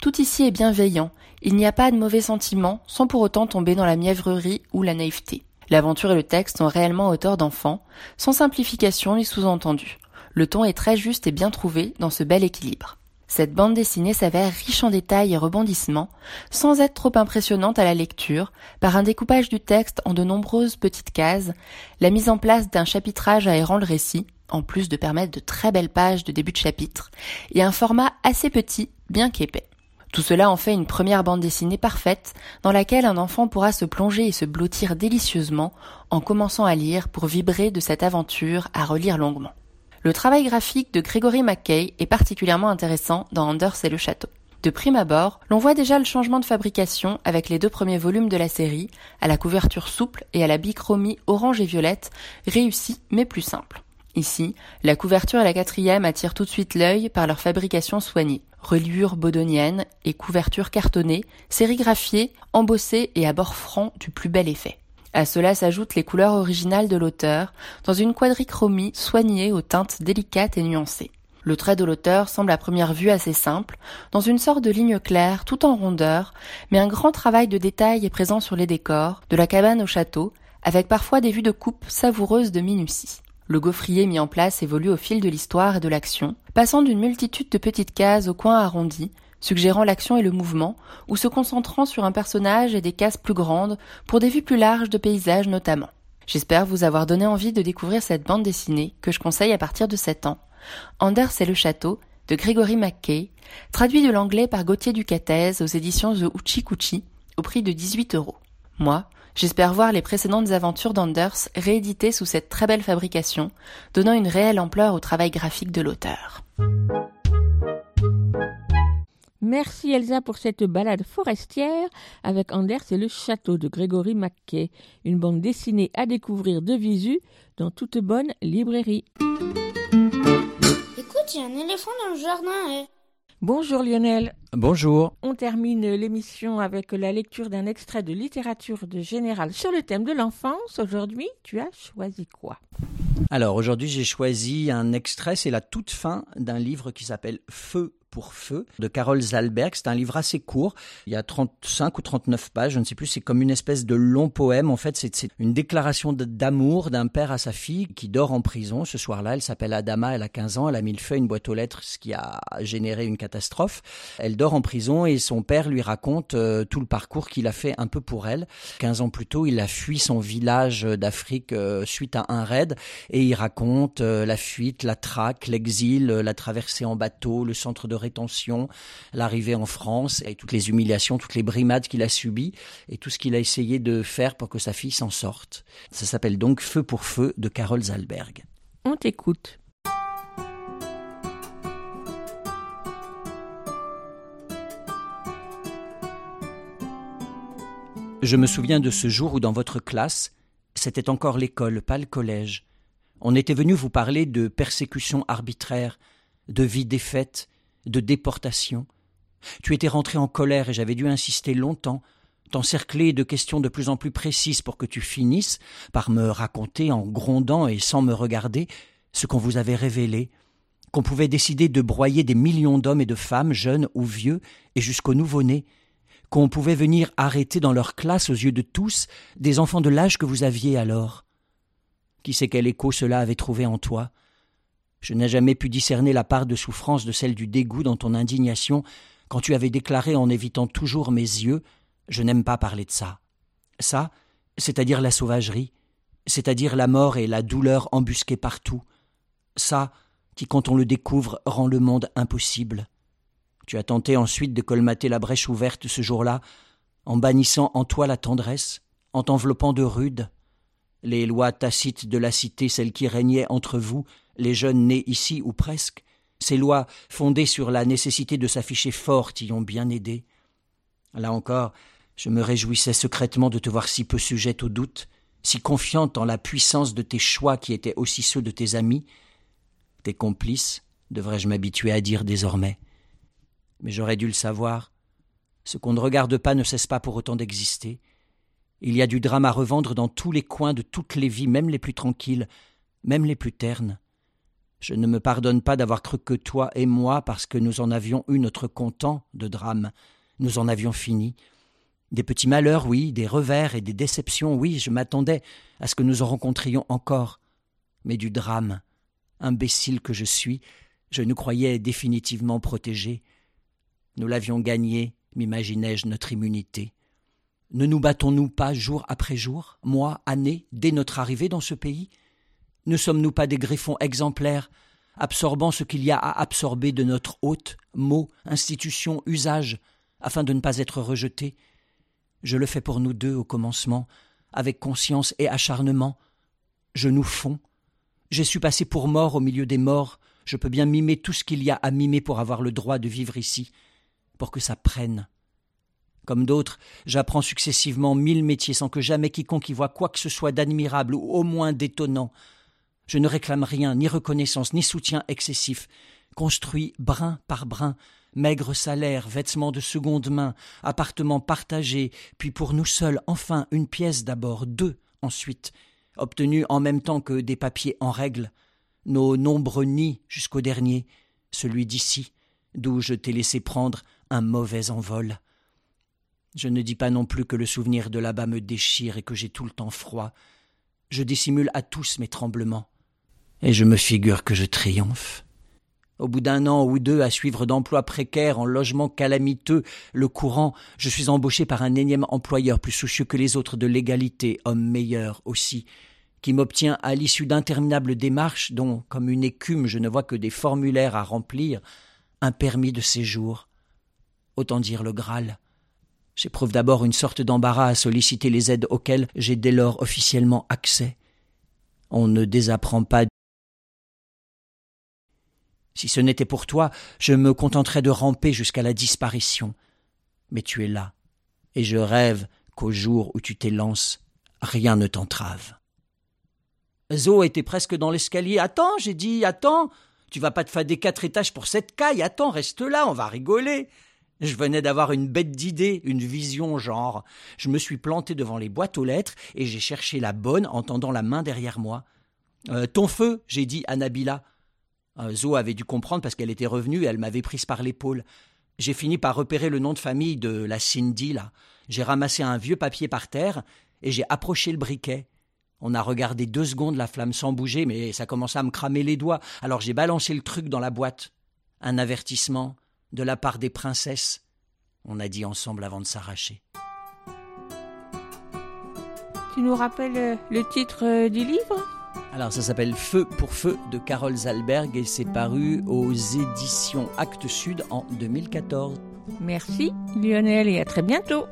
Tout ici est bienveillant, il n'y a pas de mauvais sentiments sans pour autant tomber dans la mièvrerie ou la naïveté. L'aventure et le texte sont réellement auteurs d'enfants, sans simplification ni sous-entendu. Le ton est très juste et bien trouvé dans ce bel équilibre. Cette bande dessinée s'avère riche en détails et rebondissements, sans être trop impressionnante à la lecture, par un découpage du texte en de nombreuses petites cases, la mise en place d'un chapitrage aérant le récit, en plus de permettre de très belles pages de début de chapitre, et un format assez petit, bien qu'épais. Tout cela en fait une première bande dessinée parfaite dans laquelle un enfant pourra se plonger et se blottir délicieusement en commençant à lire pour vibrer de cette aventure à relire longuement. Le travail graphique de Gregory Mackay est particulièrement intéressant dans Anders et le château. De prime abord, l'on voit déjà le changement de fabrication avec les deux premiers volumes de la série, à la couverture souple et à la bichromie orange et violette, réussie mais plus simple. Ici, la couverture et la quatrième attirent tout de suite l'œil par leur fabrication soignée. Reliure bodonienne et couverture cartonnée, sérigraphiée, embossée et à bord franc du plus bel effet. À cela s'ajoutent les couleurs originales de l'auteur, dans une quadrichromie soignée aux teintes délicates et nuancées. Le trait de l'auteur semble à première vue assez simple, dans une sorte de ligne claire tout en rondeur, mais un grand travail de détail est présent sur les décors, de la cabane au château, avec parfois des vues de coupe savoureuses de minutie. Le gaufrier mis en place évolue au fil de l'histoire et de l'action, passant d'une multitude de petites cases aux coins arrondis, suggérant l'action et le mouvement, ou se concentrant sur un personnage et des cases plus grandes, pour des vues plus larges de paysages notamment. J'espère vous avoir donné envie de découvrir cette bande dessinée que je conseille à partir de 7 ans. Anders et le château, de Gregory Mackay, traduit de l'anglais par Gauthier Ducatez aux éditions The Uchi Kuchi, au prix de 18 euros. Moi, J'espère voir les précédentes aventures d'Anders rééditées sous cette très belle fabrication, donnant une réelle ampleur au travail graphique de l'auteur. Merci Elsa pour cette balade forestière avec Anders et le château de Grégory Mackay, une bande dessinée à découvrir de visu dans toute bonne librairie. Écoute, il y a un éléphant dans le jardin. Eh. Bonjour Lionel. Bonjour. On termine l'émission avec la lecture d'un extrait de littérature de générale sur le thème de l'enfance. Aujourd'hui, tu as choisi quoi? Alors aujourd'hui, j'ai choisi un extrait, c'est la toute fin d'un livre qui s'appelle Feu pour feu de Carole Zalberg. C'est un livre assez court. Il y a 35 ou 39 pages, je ne sais plus. C'est comme une espèce de long poème. En fait, c'est une déclaration d'amour d'un père à sa fille qui dort en prison. Ce soir-là, elle s'appelle Adama, elle a 15 ans. Elle a mis le feu à une boîte aux lettres, ce qui a généré une catastrophe. Elle dort en prison et son père lui raconte euh, tout le parcours qu'il a fait un peu pour elle. 15 ans plus tôt, il a fui son village d'Afrique euh, suite à un raid et il raconte euh, la fuite, la traque, l'exil, la traversée en bateau, le centre de rétention, l'arrivée en France et toutes les humiliations, toutes les brimades qu'il a subies et tout ce qu'il a essayé de faire pour que sa fille s'en sorte. Ça s'appelle donc Feu pour feu de Carole Zalberg. On t'écoute. Je me souviens de ce jour où dans votre classe, c'était encore l'école, pas le collège. On était venu vous parler de persécutions arbitraires, de vie défaite, de déportation. Tu étais rentré en colère et j'avais dû insister longtemps, t'encercler de questions de plus en plus précises pour que tu finisses par me raconter en grondant et sans me regarder ce qu'on vous avait révélé, qu'on pouvait décider de broyer des millions d'hommes et de femmes, jeunes ou vieux, et jusqu'aux nouveau-nés, qu'on pouvait venir arrêter dans leur classe aux yeux de tous des enfants de l'âge que vous aviez alors. Qui sait quel écho cela avait trouvé en toi? Je n'ai jamais pu discerner la part de souffrance de celle du dégoût dans ton indignation quand tu avais déclaré en évitant toujours mes yeux Je n'aime pas parler de ça. Ça, c'est-à-dire la sauvagerie, c'est-à-dire la mort et la douleur embusquées partout. Ça, qui, quand on le découvre, rend le monde impossible. Tu as tenté ensuite de colmater la brèche ouverte ce jour-là, en bannissant en toi la tendresse, en t'enveloppant de rude. Les lois tacites de la cité, celles qui régnaient entre vous, les jeunes nés ici ou presque, ces lois fondées sur la nécessité de s'afficher fort y ont bien aidé. Là encore, je me réjouissais secrètement de te voir si peu sujette au doute, si confiante en la puissance de tes choix qui étaient aussi ceux de tes amis, tes complices, devrais-je m'habituer à dire désormais. Mais j'aurais dû le savoir. Ce qu'on ne regarde pas ne cesse pas pour autant d'exister. Il y a du drame à revendre dans tous les coins de toutes les vies, même les plus tranquilles, même les plus ternes. Je ne me pardonne pas d'avoir cru que toi et moi, parce que nous en avions eu notre content de drame, nous en avions fini. Des petits malheurs, oui, des revers et des déceptions, oui, je m'attendais à ce que nous en rencontrions encore. Mais du drame, imbécile que je suis, je nous croyais définitivement protégés. Nous l'avions gagné, m'imaginais-je, notre immunité. Ne nous battons-nous pas jour après jour, mois, années, dès notre arrivée dans ce pays? Ne sommes-nous pas des griffons exemplaires, absorbant ce qu'il y a à absorber de notre hôte, mots, institutions, usages, afin de ne pas être rejetés? Je le fais pour nous deux au commencement, avec conscience et acharnement. Je nous fonds. J'ai su passer pour mort au milieu des morts. Je peux bien mimer tout ce qu'il y a à mimer pour avoir le droit de vivre ici, pour que ça prenne. Comme d'autres, j'apprends successivement mille métiers sans que jamais quiconque y voie quoi que ce soit d'admirable ou au moins d'étonnant. Je ne réclame rien, ni reconnaissance, ni soutien excessif. Construit brin par brin, maigre salaire, vêtements de seconde main, appartements partagés, puis pour nous seuls, enfin une pièce d'abord, deux ensuite, obtenus en même temps que des papiers en règle, nos nombreux nids jusqu'au dernier, celui d'ici, d'où je t'ai laissé prendre un mauvais envol. Je ne dis pas non plus que le souvenir de là-bas me déchire et que j'ai tout le temps froid. Je dissimule à tous mes tremblements. Et je me figure que je triomphe. Au bout d'un an ou deux à suivre d'emplois précaires en logement calamiteux, le courant, je suis embauché par un énième employeur plus soucieux que les autres de l'égalité, homme meilleur aussi, qui m'obtient à l'issue d'interminables démarches dont, comme une écume, je ne vois que des formulaires à remplir, un permis de séjour. Autant dire le Graal. J'éprouve d'abord une sorte d'embarras à solliciter les aides auxquelles j'ai dès lors officiellement accès. On ne désapprend pas. Si ce n'était pour toi, je me contenterais de ramper jusqu'à la disparition. Mais tu es là, et je rêve qu'au jour où tu t'élances, rien ne t'entrave. Zo était presque dans l'escalier. Attends, j'ai dit, attends. Tu vas pas te fader quatre étages pour cette caille. Attends, reste là, on va rigoler. Je venais d'avoir une bête d'idée, une vision genre. Je me suis planté devant les boîtes aux lettres et j'ai cherché la bonne en tendant la main derrière moi. Euh, ton feu, j'ai dit à Nabila. Euh, Zo avait dû comprendre parce qu'elle était revenue et elle m'avait prise par l'épaule. J'ai fini par repérer le nom de famille de la Cindy, là. J'ai ramassé un vieux papier par terre et j'ai approché le briquet. On a regardé deux secondes la flamme sans bouger, mais ça commençait à me cramer les doigts. Alors j'ai balancé le truc dans la boîte. Un avertissement de la part des princesses, on a dit ensemble avant de s'arracher. Tu nous rappelles euh, le titre euh, du livre? Alors ça s'appelle Feu pour Feu de Carole Zalberg et c'est paru aux éditions Actes Sud en 2014. Merci Lionel et à très bientôt.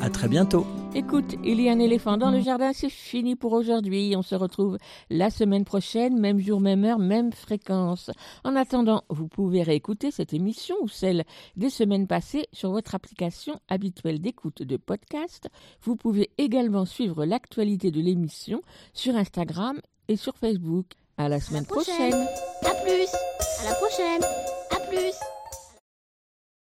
À très bientôt. Écoute, il y a un éléphant dans le jardin, c'est fini pour aujourd'hui. On se retrouve la semaine prochaine, même jour, même heure, même fréquence. En attendant, vous pouvez réécouter cette émission ou celle des semaines passées sur votre application habituelle d'écoute de podcast. Vous pouvez également suivre l'actualité de l'émission sur Instagram et sur Facebook. À la semaine prochaine. À plus. À la prochaine. À plus.